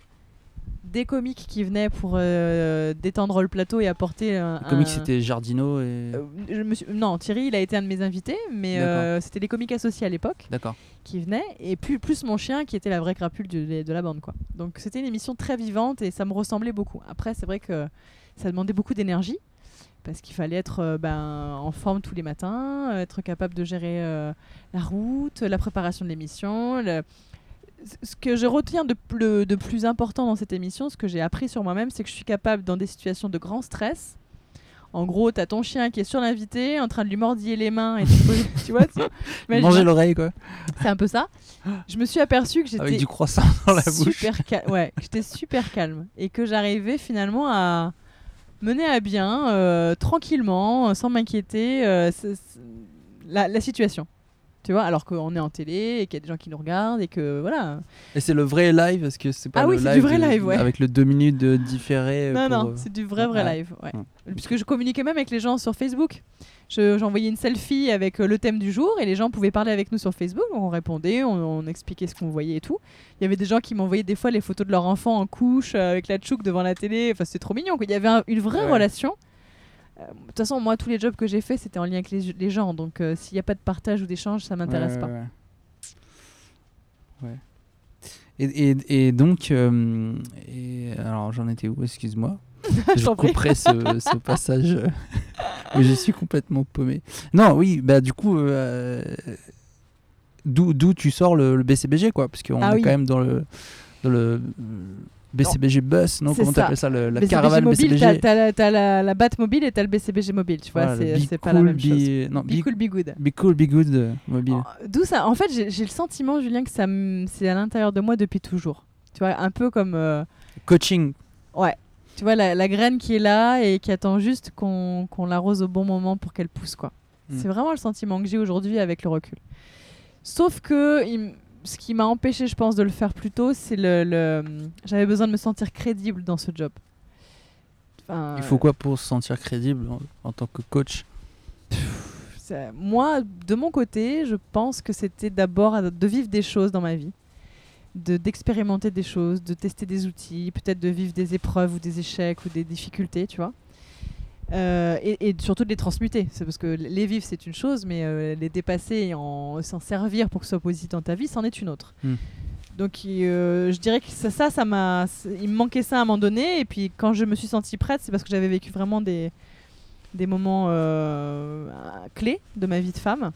des comiques qui venaient pour euh, détendre le plateau et apporter un. Le comique un- c'était Jardino et. Euh, je me suis- Non, Thierry, il a été un de mes invités, mais euh, c'était les comiques associés à l'époque D'accord. qui venaient, et plus, plus mon chien qui était la vraie crapule du- de la bande. quoi. Donc c'était une émission très vivante et ça me ressemblait beaucoup. Après, c'est vrai que ça demandait beaucoup d'énergie. Parce qu'il fallait être euh, ben, en forme tous les matins, être capable de gérer euh, la route, la préparation de l'émission. le- Ce que je retiens de, plus- de plus important dans cette émission, ce que j'ai appris sur moi-même, c'est que je suis capable, dans des situations de grand stress, en gros, t'as ton chien qui est sur l'invité, en train de lui mordiller les mains, et tu, tu vois, tu- imagine, Manger l'oreille quoi. c'est un peu ça. Je me suis aperçue que Avec j'étais du croissant dans la bouche. Ouais, que j'étais super calme et que j'arrivais finalement à mener à bien euh, tranquillement, euh, sans m'inquiéter, euh, la, la situation. Tu vois, alors qu'on est en télé et qu'il y a des gens qui nous regardent et que voilà. Et c'est le vrai live parce que c'est pas Ah le oui, c'est live du vrai de- live, ouais. avec le 2 minutes de différé. Non, pour, non, euh, c'est du vrai, vrai live. Ouais. Ouais. Puisque je communiquais même avec les gens sur Facebook. Je- J'envoyais une selfie avec euh, le thème du jour et les gens pouvaient parler avec nous sur Facebook. On répondait, on, on expliquait ce qu'on voyait et tout. Il y avait des gens qui m'envoyaient des fois les photos de leur enfant en couche euh, avec la tchouk devant la télé. Enfin, c'était trop mignon. quoi. Il y avait un- une vraie Ouais. relation. Euh, De toute façon, moi, tous les jobs que j'ai faits, c'était en lien avec les, les gens. Donc euh, s'il n'y a pas de partage ou d'échange, ça m'intéresse ouais, pas. ouais, ouais. Ouais. Et, et, et donc, euh, et, alors j'en étais où? Excuse-moi. je couperai ce, ce passage où je suis complètement paumé. Non, oui, bah du coup, euh, d'où d'où tu sors le, le BCBG, quoi? Parce qu'on Ah est oui. quand même dans le, dans le BCBG bus, non Comment t'appelles ça le, La BCBG caravane mobile, BCBG t'as- la- la, la batte mobile et t'as le BCBG mobile. Tu vois, Voilà, c'est pas la même chose. Be- Non, Be Be, cool, be good. Be Cool, Be Good euh, mobile. Oh, D'où ça En fait, j'ai le sentiment, Julien, que ça c'est à l'intérieur de moi depuis toujours. Tu vois, un peu comme. euh, Coaching. ouais. Tu vois, la, la graine qui est là et qui attend juste qu'on qu'on l'arrose au bon moment pour qu'elle pousse, quoi. Mm. C'est vraiment le sentiment que j'ai aujourd'hui avec le recul. Sauf que il ce qui m'a empêché, je pense, de le faire plus tôt, c'est le. le- J'avais besoin de me sentir crédible dans ce job. Enfin, Il faut quoi pour se sentir crédible en, en tant que coach? Moi, de mon côté, je pense que c'était d'abord de vivre des choses dans ma vie, de d'expérimenter des choses, de tester des outils, peut-être de vivre des épreuves ou des échecs ou des difficultés, tu vois. Euh, et, et surtout de les transmuter. C'est parce que les vivre, c'est une chose, mais euh, les dépasser et en- s'en servir pour que ce soit positif dans ta vie, c'en est une autre. Hmm. Donc, euh, je dirais que ça, ça, ça m'a, il me manquait ça à un moment donné. Et puis, quand je me suis sentie prête, c'est parce que j'avais vécu vraiment des, des moments clés de ma vie de femme.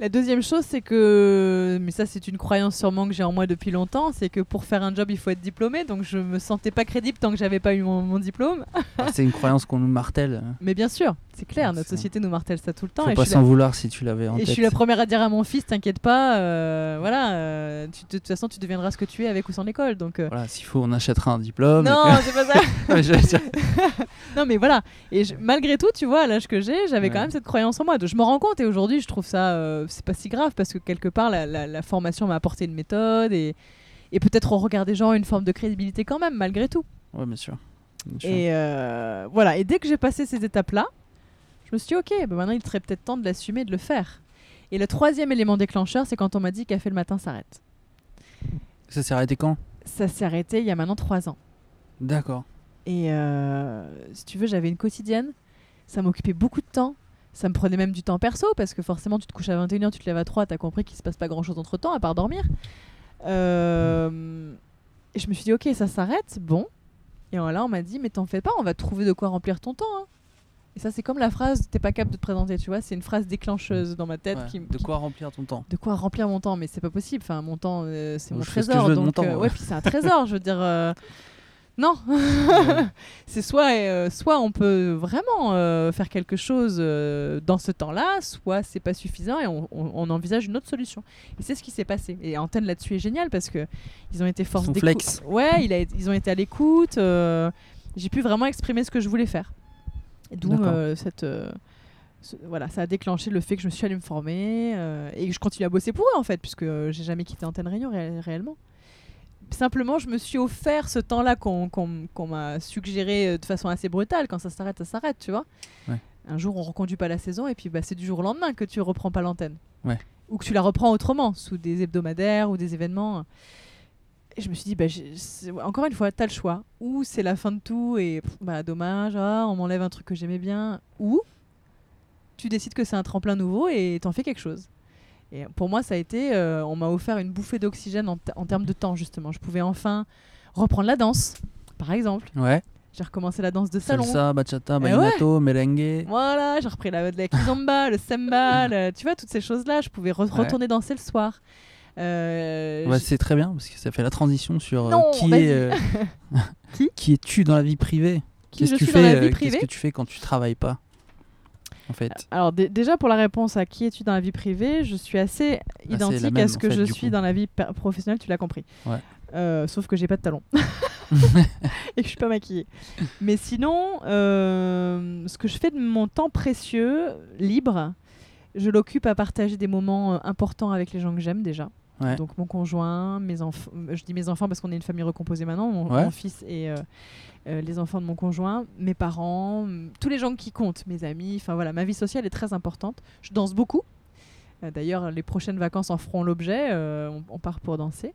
La deuxième chose, c'est que, mais ça c'est une croyance sûrement que j'ai en moi depuis longtemps, c'est que pour faire un job, il faut être diplômé. Donc je me sentais pas crédible tant que j'avais pas eu mon, mon diplôme. C'est une croyance qu'on nous martèle. Mais bien sûr, c'est clair, notre société nous martèle ça tout le temps. Faut et pas suis la- s'en vouloir si tu l'avais en et tête. je suis la première à dire à mon fils, t'inquiète pas, euh, voilà, euh, tu- de toute façon tu deviendras ce que tu es avec ou sans l'école. Donc euh, Voilà, s'il faut, on achètera un diplôme. non, c'est pas ça. Non mais voilà. Et je- malgré tout, tu vois, à l'âge que j'ai, j'avais quand même cette croyance en moi. Donc, je me rends compte et aujourd'hui, je trouve ça, c'est pas si grave parce que quelque part, la, la- la formation m'a apporté une méthode et, et peut-être au regard des gens une forme de crédibilité quand même, malgré tout. ouais, bien sûr. Bien sûr. Et euh, voilà. Et dès que j'ai passé ces étapes-là, je me suis dit, ok, bah maintenant il serait peut-être temps de l'assumer, et de le faire. Et le troisième élément déclencheur, c'est quand on m'a dit café le matin s'arrête. Ça s'est arrêté quand? Ça s'est arrêté il y a maintenant trois ans. D'accord. Et euh, si tu veux, j'avais une quotidienne. Ça m'occupait beaucoup de temps. Ça me prenait même du temps perso parce que forcément, tu te couches à 21h, tu te lèves à 3, tu as compris qu'il se passe pas grand chose entre temps à part dormir. Euh, et je me suis dit, ok, ça s'arrête, bon. Et là, on m'a dit, mais t'en fais pas, on va trouver de quoi remplir ton temps. hein. Et ça, c'est comme la phrase, t'es pas capable de te présenter, tu vois. C'est une phrase déclencheuse dans ma tête Ouais, qui, De qui- quoi remplir ton temps de quoi remplir mon temps, mais c'est pas possible. Enfin, mon temps, euh, c'est mon ce trésor. mon donc, temps, euh, ouais, puis c'est un trésor. je veux dire, euh, non. c'est soit, euh, soit on peut vraiment euh, faire quelque chose euh, dans ce temps-là, soit c'est pas suffisant et on, on- on envisage une autre solution. Et c'est ce qui s'est passé. Et Antenne là-dessus est génial parce que ils ont été force d'écoute. Ouais, il a, ils ont été à l'écoute. J'ai pu vraiment exprimer ce que je voulais faire. Et D'où euh, cette euh, ce- voilà, ça a déclenché le fait que je me suis allée me former euh, et que je continue à bosser pour eux en fait, puisque j'ai jamais quitté Antenne Réunion ré- réellement. Simplement, je me suis offert ce temps-là qu'on qu'on m'a suggéré de façon assez brutale. Quand ça s'arrête, ça s'arrête, tu vois. Ouais. Un jour, on reconduit pas la saison et puis bah, c'est du jour au lendemain que tu reprends pas l'antenne. Ouais. Ou que tu la reprends autrement, sous des hebdomadaires ou des événements. Et je me suis dit, bah, encore une fois, tu as le choix. Ou c'est la fin de tout et pff, bah, dommage, ah, on m'enlève un truc que j'aimais bien. Ou tu décides que c'est un tremplin nouveau et t'en fais quelque chose. Et pour moi, ça a été, euh, on m'a offert une bouffée d'oxygène en, te- en termes de temps, justement. Je pouvais enfin reprendre la danse, par exemple. Ouais. J'ai recommencé la danse de salon. Salsa, bachata, Eh vallenato, merengue. Voilà, j'ai repris la, la kizomba, le samba, le- tu vois, toutes ces choses-là. Je pouvais re- Ouais. retourner danser le soir. Euh, Ouais, c'est très bien parce que ça fait la transition sur euh, Non, qui est euh, Qui qui es-tu dans la vie privée? Qu'est-ce que tu fais Qu'est-ce que tu fais quand tu travailles pas En fait? Alors dé- déjà pour la réponse à qui es-tu dans la vie privée, je suis assez identique la même, à ce que fait, je suis coup. dans la vie professionnelle, tu l'as compris. Ouais. Euh, sauf que j'ai pas de talons et que je suis pas maquillée. Mais sinon, euh, ce que je fais de mon temps précieux, libre, Je l'occupe à partager des moments importants avec les gens que j'aime déjà. Ouais. Donc mon conjoint, mes enfants, je dis mes enfants parce qu'on est une famille recomposée maintenant, mon, Ouais. mon fils et euh, euh, les enfants de mon conjoint, mes parents, tous les gens qui comptent, mes amis, enfin voilà, ma vie sociale est très importante. Je danse beaucoup. Euh, D'ailleurs, les prochaines vacances en feront l'objet. euh, on, on part pour danser.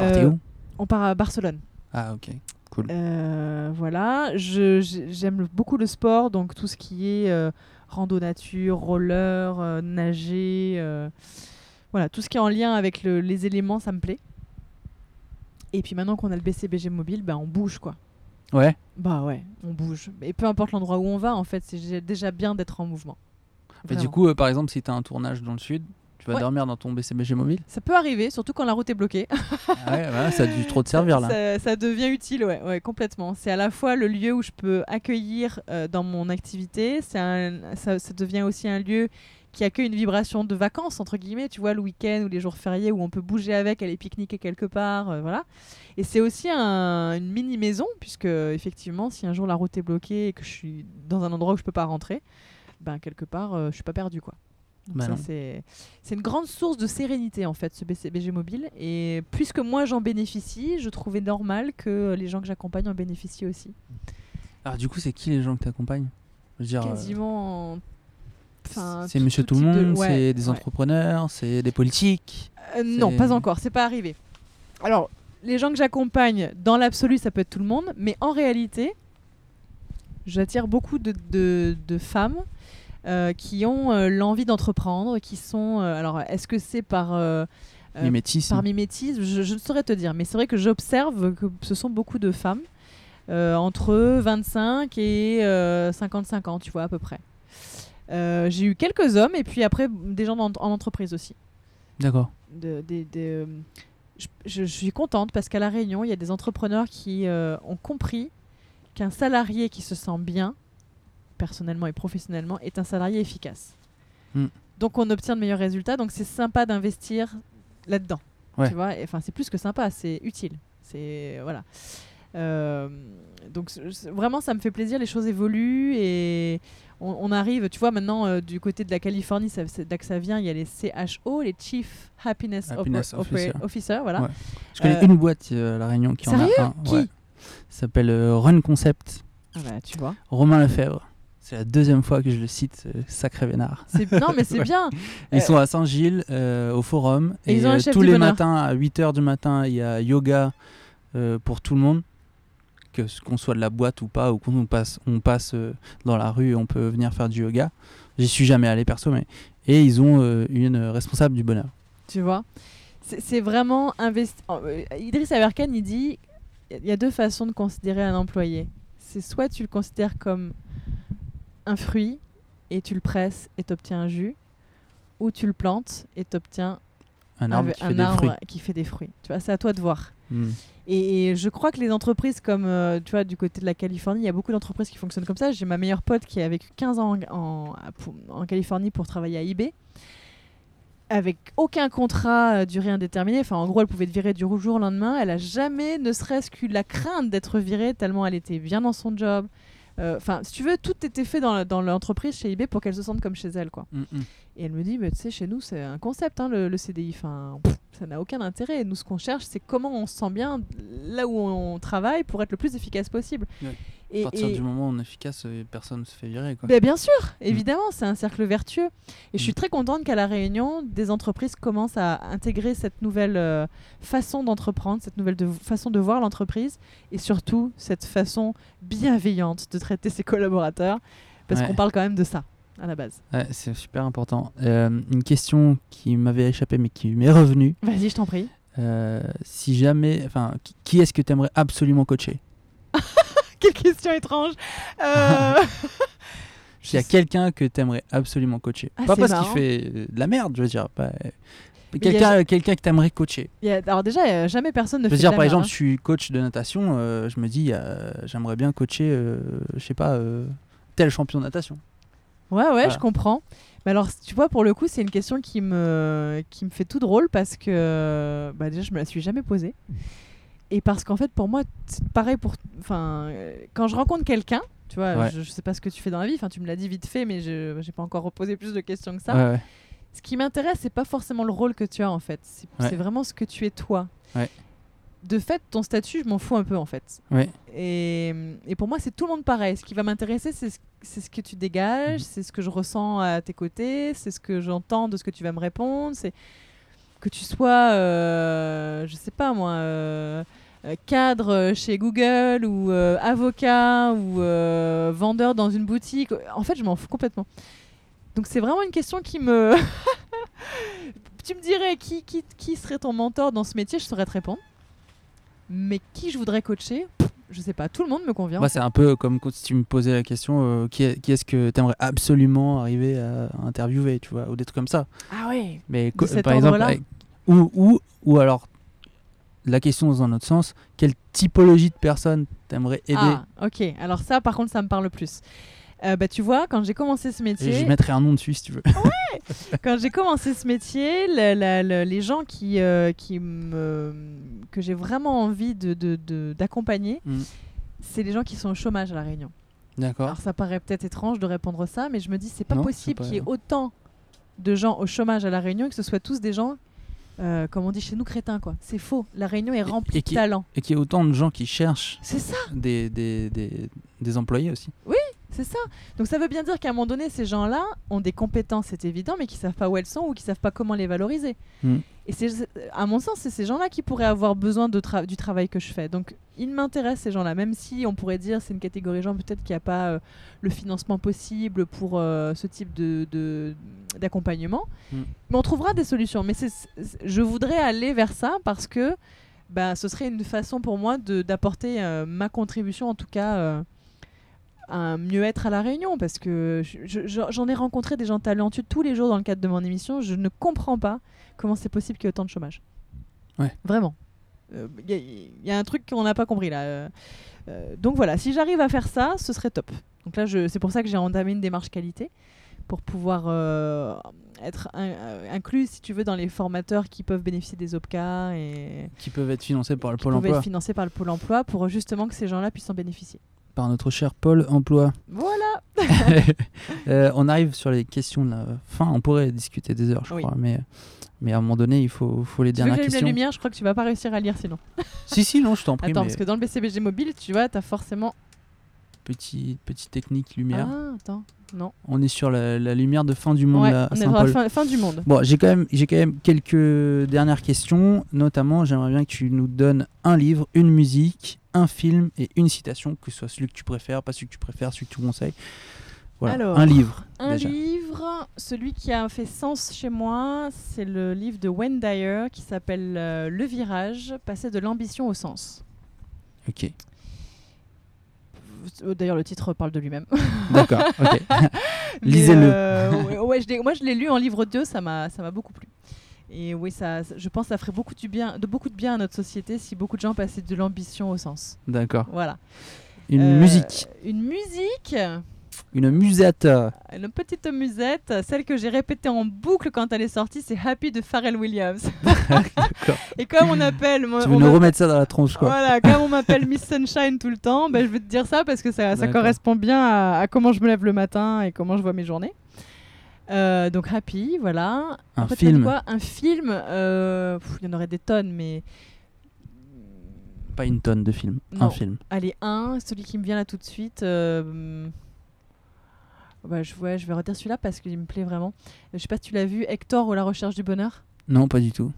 Euh, où? on part à Barcelone. Ah, ok. Cool. Euh, voilà, j'aime beaucoup le sport, donc tout ce qui est euh, rando nature, roller, euh, nager, euh, voilà, tout ce qui est en lien avec le- les éléments, ça me plaît. Et puis maintenant qu'on a le BCBG mobile, bah, on bouge quoi. Ouais. Bah ouais, on bouge. Et peu importe l'endroit où on va, en fait, c'est déjà bien d'être en mouvement. Et du coup, euh, par exemple, si tu as un tournage dans le sud, tu vas Ouais. dormir dans ton BCBG mobile? Ça peut arriver, surtout quand la route est bloquée. Ah ouais, ça a dû trop te servir là. Ça, ça devient utile, ouais, ouais, complètement. C'est à la fois le lieu où je peux accueillir euh, dans mon activité, c'est un- ça, ça devient aussi un lieu qui accueille une vibration de vacances, entre guillemets, tu vois, le week-end ou les jours fériés où on peut bouger avec, aller pique-niquer quelque part, euh, voilà. Et c'est aussi un- une mini-maison, puisque effectivement, si un jour la route est bloquée et que je suis dans un endroit où je peux pas rentrer, ben quelque part, euh, je suis pas perdu, quoi. Bah c'est une grande source de sérénité en fait ce BCBG mobile et puisque moi j'en bénéficie, je trouvais normal que les gens que j'accompagne en bénéficient aussi. Alors, du coup, c'est qui les gens que tu accompagnes Je veux dire, euh, Quasiment. C'est monsieur tout le de- monde, ouais, c'est des ouais. entrepreneurs, c'est des politiques. Euh, non, pas encore, c'est pas arrivé. Alors, les gens que j'accompagne, dans l'absolu, ça peut être tout le monde, mais en réalité, j'attire beaucoup de, de- de femmes euh, qui ont euh, l'envie d'entreprendre, qui sont. euh, alors, est-ce que c'est par. mimétisme. par mimétisme, je, je ne saurais te dire, mais c'est vrai que j'observe que ce sont beaucoup de femmes entre 25 et euh, 55 ans, tu vois, à peu près. Euh, J'ai eu quelques hommes et puis après des gens en, en entreprise aussi. D'accord. De, euh, je, suis contente parce qu'à La Réunion, il y a des entrepreneurs qui euh, ont compris qu'un salarié qui se sent bien, personnellement et professionnellement, est un salarié efficace. Mm. Donc on obtient de meilleurs résultats, donc c'est sympa d'investir là-dedans. Ouais. Tu vois, enfin c'est plus que sympa, c'est utile. C'est voilà. Euh, donc vraiment ça me fait plaisir, les choses évoluent et on, on arrive, tu vois maintenant euh, du côté de la Californie, ça, c'est- là que ça vient, il y a les CHO, les Chief Happiness, Happiness Officer. Officer, voilà. Ouais. Je connais Euh, une boîte euh, à La Réunion qui Sérieux en a un. Qui ouais. S'appelle Run Concept. Ah bah, tu vois. Romain Lefebvre. C'est la deuxième fois que je le cite, sacré vénard. C'est- Non mais c'est Ouais. bien. Ils sont à Saint-Gilles, au forum. Et Et, ils ont un chef tous les bonheur. matins, à 8h du matin, il y a yoga pour tout le monde. Qu'on soit de la boîte ou pas, ou qu'on passe, on passe euh, dans la rue on peut venir faire du yoga. J'y suis jamais allé perso, mais. Et ils ont euh, une responsable du bonheur. Tu vois? C'est vraiment investi. euh, Idriss Aberkan, il dit il y a deux façons de considérer un employé. C'est soit tu le considères comme un fruit et tu le presses et t'obtiens un jus, ou tu le plantes et t'obtiens Un arbre qui un fait des arbre fruits. qui fait des fruits. Tu vois, c'est à toi de voir. Mm. Et, et je crois que les entreprises comme, euh, tu vois, du côté de la Californie, il y a beaucoup d'entreprises qui fonctionnent comme ça. J'ai ma meilleure pote qui a vécu 15 ans en Californie pour travailler à eBay. Avec aucun contrat euh, durée indéterminée. Enfin, en gros, elle pouvait être virée du jour au lendemain. Elle a jamais, ne serait-ce que la crainte d'être virée, tellement elle était bien dans son job. Euh, Enfin, si tu veux, tout était fait dans, l'entreprise chez eBay pour qu'elle se sente comme chez elle, quoi. Mm, mm. Et elle me dit, mais tu sais, chez nous, c'est un concept, hein, le, le CDI. Enfin, ça n'a aucun intérêt. Nous, ce qu'on cherche, c'est comment on se sent bien là où on travaille pour être le plus efficace possible. Ouais. Et, À partir et- du moment où on est efficace, euh, personne ne se fait virer. Quoi. Ben, bien sûr, évidemment, c'est un cercle vertueux. Et je suis très contente qu'à La Réunion, des entreprises commencent à intégrer cette nouvelle euh, façon d'entreprendre, cette nouvelle de- façon de voir l'entreprise, et surtout cette façon bienveillante de traiter ses collaborateurs, parce Ouais. qu'on parle quand même de ça à la base. Ouais, c'est super important. Euh, une question qui m'avait échappé mais qui m'est revenue. Vas-y, je t'en prie. Euh, si jamais, enfin, qui est-ce que tu aimerais absolument coacher? Quelle question étrange. Euh, Il y a quelqu'un que tu aimerais absolument coacher. Ah, pas parce qu'il fait euh, de la merde, je veux dire. il y a Quelqu'un quelqu'un que tu aimerais coacher. il y a- alors déjà, euh, jamais personne ne Je fait veux de dire, la par merde, exemple, hein. je suis coach de natation. euh, je me dis, euh, j'aimerais bien coacher, euh, je sais pas, euh, tel champion de natation. Ouais, ouais, Voilà. je comprends. Mais alors, tu vois, pour le coup, c'est une question qui me, qui me fait tout drôle parce que bah, déjà, je me la suis jamais posée. Et parce qu'en fait, pour moi, c'est pareil pour. Enfin, quand je rencontre quelqu'un, Tu vois, Ouais. je, je sais pas ce que tu fais dans la vie. Enfin, tu me l'as dit vite fait, mais je j'ai pas encore reposé plus de questions que ça. Ouais, ouais. Ce qui m'intéresse, c'est pas forcément le rôle que tu as en fait. C'est vraiment ce que tu es toi. De fait, ton statut, je m'en fous un peu en fait. Et, et pour moi, c'est tout le monde pareil. Ce qui va m'intéresser, c'est ce, ce que tu dégages, Mhm. c'est ce que je ressens à tes côtés, c'est ce que j'entends de ce que tu vas me répondre. C'est que tu sois, euh, je sais pas moi, euh, euh, cadre chez Google ou avocat ou vendeur dans une boutique. En fait, je m'en fous complètement. Donc c'est vraiment une question qui me... tu me dirais qui, qui, qui serait ton mentor dans ce métier, je saurais te répondre. Mais qui je voudrais coacher, je sais pas, tout le monde me convient. C'est un peu comme quand si tu me posais la question euh, qui, est- qui est-ce que tu aimerais absolument arriver à interviewer, tu vois, ou des trucs comme ça. ah ouais Mais co- par exemple, ou, ou, ou alors, la question dans un autre sens, quelle typologie de personnes t'aimerais aider Ah, ok. Alors ça, par contre, ça me parle plus. Euh, bah, tu vois, quand j'ai commencé ce Et métier, Je mettrai un nom dessus si tu veux. quand j'ai commencé ce métier, la- la- la- les gens qui, euh, qui me, que j'ai vraiment envie de, de- de- d'accompagner, Mm. c'est les gens qui sont au chômage à la Réunion. D'accord. Alors ça paraît peut-être étrange de répondre ça, mais je me dis c'est pas Non, possible qu'il y ait autant de gens au chômage à la Réunion et que ce soit tous des gens, euh, comme on dit chez nous, crétins quoi. C'est faux. La Réunion est remplie et de talents. Et qu'il y ait autant de gens qui cherchent C'est ça. des, des, des, des employés aussi. C'est ça. Donc ça veut bien dire qu'à un moment donné, ces gens-là ont des compétences, c'est évident, mais qui savent pas où elles sont ou qui savent pas comment les valoriser. Mm. Et c'est, à mon sens, c'est ces gens-là qui pourraient avoir besoin de tra- du travail que je fais. Donc ils m'intéressent ces gens-là, même si on pourrait dire c'est une catégorie de gens peut-être qui a pas euh, le financement possible pour euh, ce type de, d'accompagnement. Mm. Mais on trouvera des solutions. Mais c'est, c'est- je voudrais aller vers ça parce que bah, ce serait une façon pour moi de, d'apporter euh, ma contribution, en tout cas. Euh, un mieux-être à la Réunion parce que je- je- j'en ai rencontré des gens talentueux tous les jours dans le cadre de mon émission. Je ne comprends pas comment c'est possible qu'il y ait autant de chômage. Ouais. Vraiment. Il y, a un truc qu'on n'a pas compris là. Euh, euh, donc voilà, si j'arrive à faire ça, ce serait top. Donc là, c'est pour ça que j'ai entamé une démarche qualité pour pouvoir euh, être in- euh, inclus, si tu veux, dans les formateurs qui peuvent bénéficier des OPCA et Qui peuvent être financés par le qui Pôle peuvent emploi. être financés par le Pôle emploi pour justement que ces gens-là puissent en bénéficier. Par notre cher Pôle emploi. Voilà. Euh, on arrive sur les questions de la fin. On pourrait discuter des heures, je Oui. crois. Mais, mais à un moment donné, il faut, faut les Tu veux que dernières j'allume la questions. lumière? Je crois que tu vas pas réussir à lire sinon. si, si, non, je t'en prie. Attends, mais parce que dans le BCBG mobile, tu vois, t'as forcément. Petit, petite technique lumière. Ah, attends. Non. On est sur la, la lumière de fin du monde Ouais, là, à on est dans la Saint-Paul. fin, fin du monde. Bon, j'ai quand même, j'ai quand même quelques dernières questions. Notamment, j'aimerais bien que tu nous donnes un livre, une musique, un film et une citation, que ce soit celui que tu préfères, pas celui que tu préfères, celui que tu conseilles. Voilà, Alors, un livre. Un déjà. livre, celui qui a fait sens chez moi, c'est le livre de Wayne Dyer qui s'appelle euh, Le Virage, passer de l'ambition au sens. Ok, D'ailleurs, le titre parle de lui-même. d'accord. ok. Lisez-le. euh, ouais, moi, je l'ai lu en livre audio, ça m'a, ça m'a beaucoup plu. Et oui, ça, je pense que ça ferait beaucoup, du bien, de beaucoup de bien à notre société si beaucoup de gens passaient de l'ambition au sens. D'accord. Voilà. Une Euh, musique, Une musique, une musette. une petite musette, celle que j'ai répétée en boucle quand elle est sortie, c'est Happy de Pharrell Williams. Et comme on appelle, moi, Tu veux nous remettre ça dans la tronche, quoi. Voilà, comme on m'appelle Miss Sunshine tout le temps, ben, je vais te dire ça parce que ça, ça correspond bien à, à comment je me lève le matin et comment je vois mes journées. Euh, donc Happy, voilà. Un Après, film. quoi? Un film, euh, pff, il y en aurait des tonnes, mais Pas une tonne de films, Non. un film. allez, un, celui qui me vient là tout de suite. euh, bah, je, ouais, je vais redire celui-là parce qu'il me plaît vraiment. Je sais pas si tu l'as vu, Hector ou La recherche du bonheur? Non, pas du tout.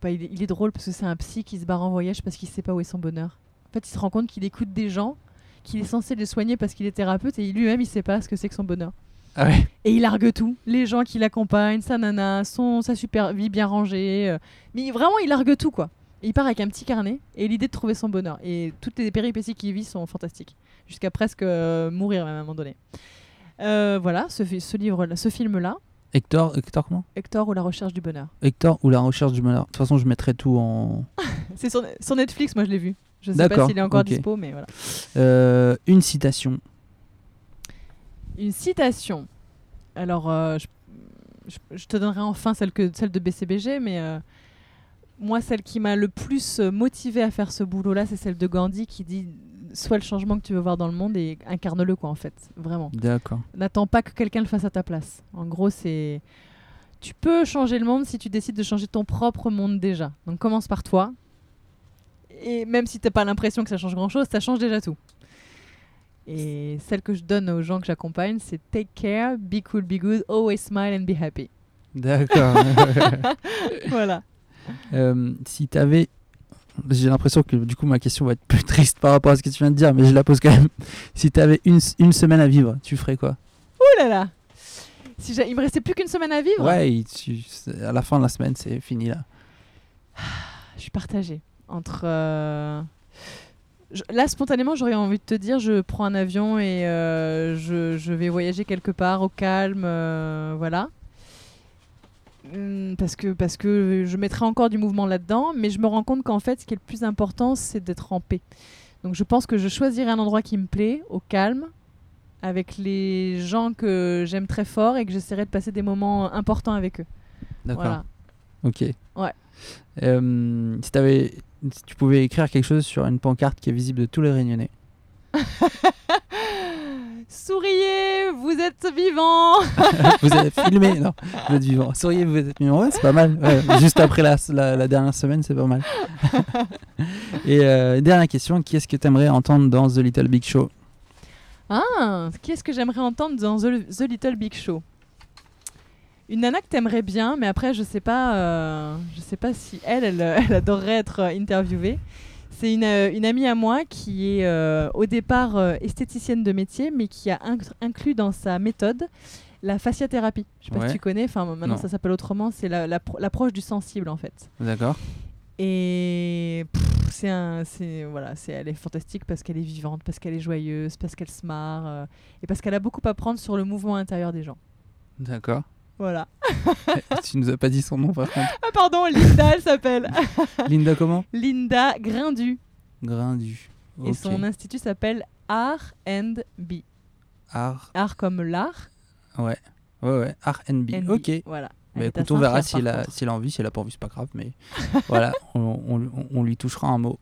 Bah, il, est, il est drôle parce que c'est un psy qui se barre en voyage parce qu'il sait pas où est son bonheur. En fait, il se rend compte qu'il écoute des gens, qu'il est censé les soigner parce qu'il est thérapeute et lui-même il sait pas ce que c'est que son bonheur. Ah ouais. Et il largue tout. Les gens qui l'accompagnent, sa nana, son, sa super vie bien rangée. euh, mais vraiment, il largue tout quoi. Et il part avec un petit carnet et l'idée de trouver son bonheur. Et toutes les péripéties qu'il vit sont fantastiques. Jusqu'à presque euh, mourir même à un moment donné. Euh, voilà, ce, livre, ce film-là, Hector, Hector comment? Hector ou la recherche du bonheur. Hector ou la recherche du bonheur. De toute façon, je mettrai tout en. C'est sur, sur Netflix, moi je l'ai vu. Je sais pas s'il est encore dispo, mais voilà. Euh, une citation. Une citation. Alors, euh, je, je- je te donnerai enfin celle, que, celle de BCBG, mais euh, moi, celle qui m'a le plus motivée à faire ce boulot-là, c'est celle de Gandhi qui dit sois le changement que tu veux voir dans le monde et incarne-le, quoi, en fait. Vraiment. D'accord. N'attends pas que quelqu'un le fasse à ta place. En gros, c'est. Tu peux changer le monde si tu décides de changer ton propre monde déjà. Donc commence par toi. Et même si t'as pas l'impression que ça change grand chose, ça change déjà tout. Et celle que je donne aux gens que j'accompagne, c'est take care, be cool, be good, always smile and be happy. D'accord. voilà. Euh, si tu avais. J'ai l'impression que du coup ma question va être plus triste par rapport à ce que tu viens de dire, mais je la pose quand même. Si tu avais une, une semaine à vivre, tu ferais quoi? Ouh là là si Il me restait plus qu'une semaine à vivre? Ouais, il- tu- c'est- à la fin de la semaine, c'est fini là. Je suis partagée entre. euh, je- Là, spontanément, j'aurais envie de te dire je prends un avion et euh, je, je vais voyager quelque part au calme, euh, voilà. Hum, Parce que, parce que je mettrai encore du mouvement là-dedans, mais je me rends compte qu'en fait, ce qui est le plus important, c'est d'être en paix. Donc je pense que je choisirai un endroit qui me plaît, au calme, avec les gens que j'aime très fort et que j'essaierai de passer des moments importants avec eux. D'accord. Voilà. Ok. Ouais. Euh, si, si tu pouvais écrire quelque chose sur une pancarte qui est visible de tous les Réunionnais. Souriez, vous êtes vivants vous avez filmé, non Vous êtes vivant. Souriez, vous êtes vivant. Ouais, c'est pas mal. Ouais, juste après la, la, la dernière semaine, c'est pas mal. Et euh, dernière question, qui est-ce que tu aimerais entendre dans The Little Big Show? Ah, qu'est-ce que j'aimerais entendre dans The, The Little Big Show? Une nana que t'aimerais bien, mais après je sais pas, euh, je sais pas si elle, elle, elle adorerait être euh, interviewée. C'est une, euh, une amie à moi qui est euh, au départ euh, esthéticienne de métier, mais qui a inc- inclus dans sa méthode la fasciathérapie. Je sais pas Ouais. si tu connais, enfin maintenant Non. ça s'appelle autrement, c'est la- la- l'approche du sensible en fait. D'accord Et c'est un, c'est voilà, c'est elle est fantastique parce qu'elle est vivante, parce qu'elle est joyeuse, parce qu'elle se marre euh, et parce qu'elle a beaucoup à apprendre sur le mouvement intérieur des gens. D'accord. Voilà. tu nous as pas dit son nom par contre. Ah pardon, Linda, elle s'appelle Linda comment? Linda Grindu Grindu. et son institut s'appelle Art and B. Art. Art comme l'art. Ouais. Ouais, ouais. R&B. and B. Ok. Voilà. Bah Elle écoute, on verra s'il a, a envie, s'il a pas envie, c'est pas grave, mais voilà, on, on- on lui touchera un mot.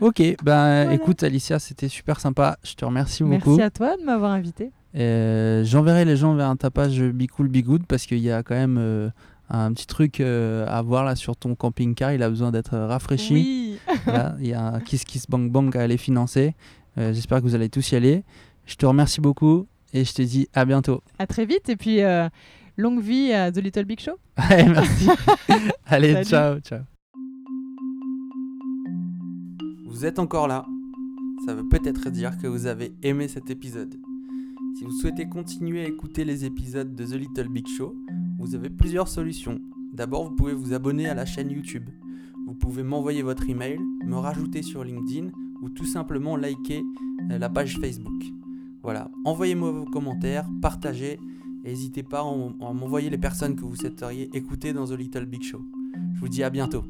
Ok, ben écoute Alicia, c'était super sympa, je te remercie beaucoup. Merci à toi de m'avoir invité. Euh, J'enverrai les gens vers ta page Be Cool Be Good parce qu'il y a quand même euh, un petit truc euh, à voir là sur ton camping-car, il a besoin d'être rafraîchi. Oui. Voilà, il y a un Kiss Kiss Bang Bang à aller financer. Euh, J'espère que vous allez tous y aller. Je te remercie beaucoup et je te dis à bientôt. À très vite et puis euh, longue vie à The Little Big Show. Allez, merci. allez, Salut. ciao, ciao. Vous êtes encore là. Ça veut peut-être dire que vous avez aimé cet épisode. Si vous souhaitez continuer à écouter les épisodes de The Little Big Show, vous avez plusieurs solutions. D'abord, vous pouvez vous abonner à la chaîne YouTube. Vous pouvez m'envoyer votre email, me rajouter sur LinkedIn ou tout simplement liker euh, la page Facebook. Voilà, envoyez-moi vos commentaires, partagez n'hésitez pas à m'envoyer les personnes que vous souhaiteriez écouter dans The Little Big Show. Je vous dis à bientôt.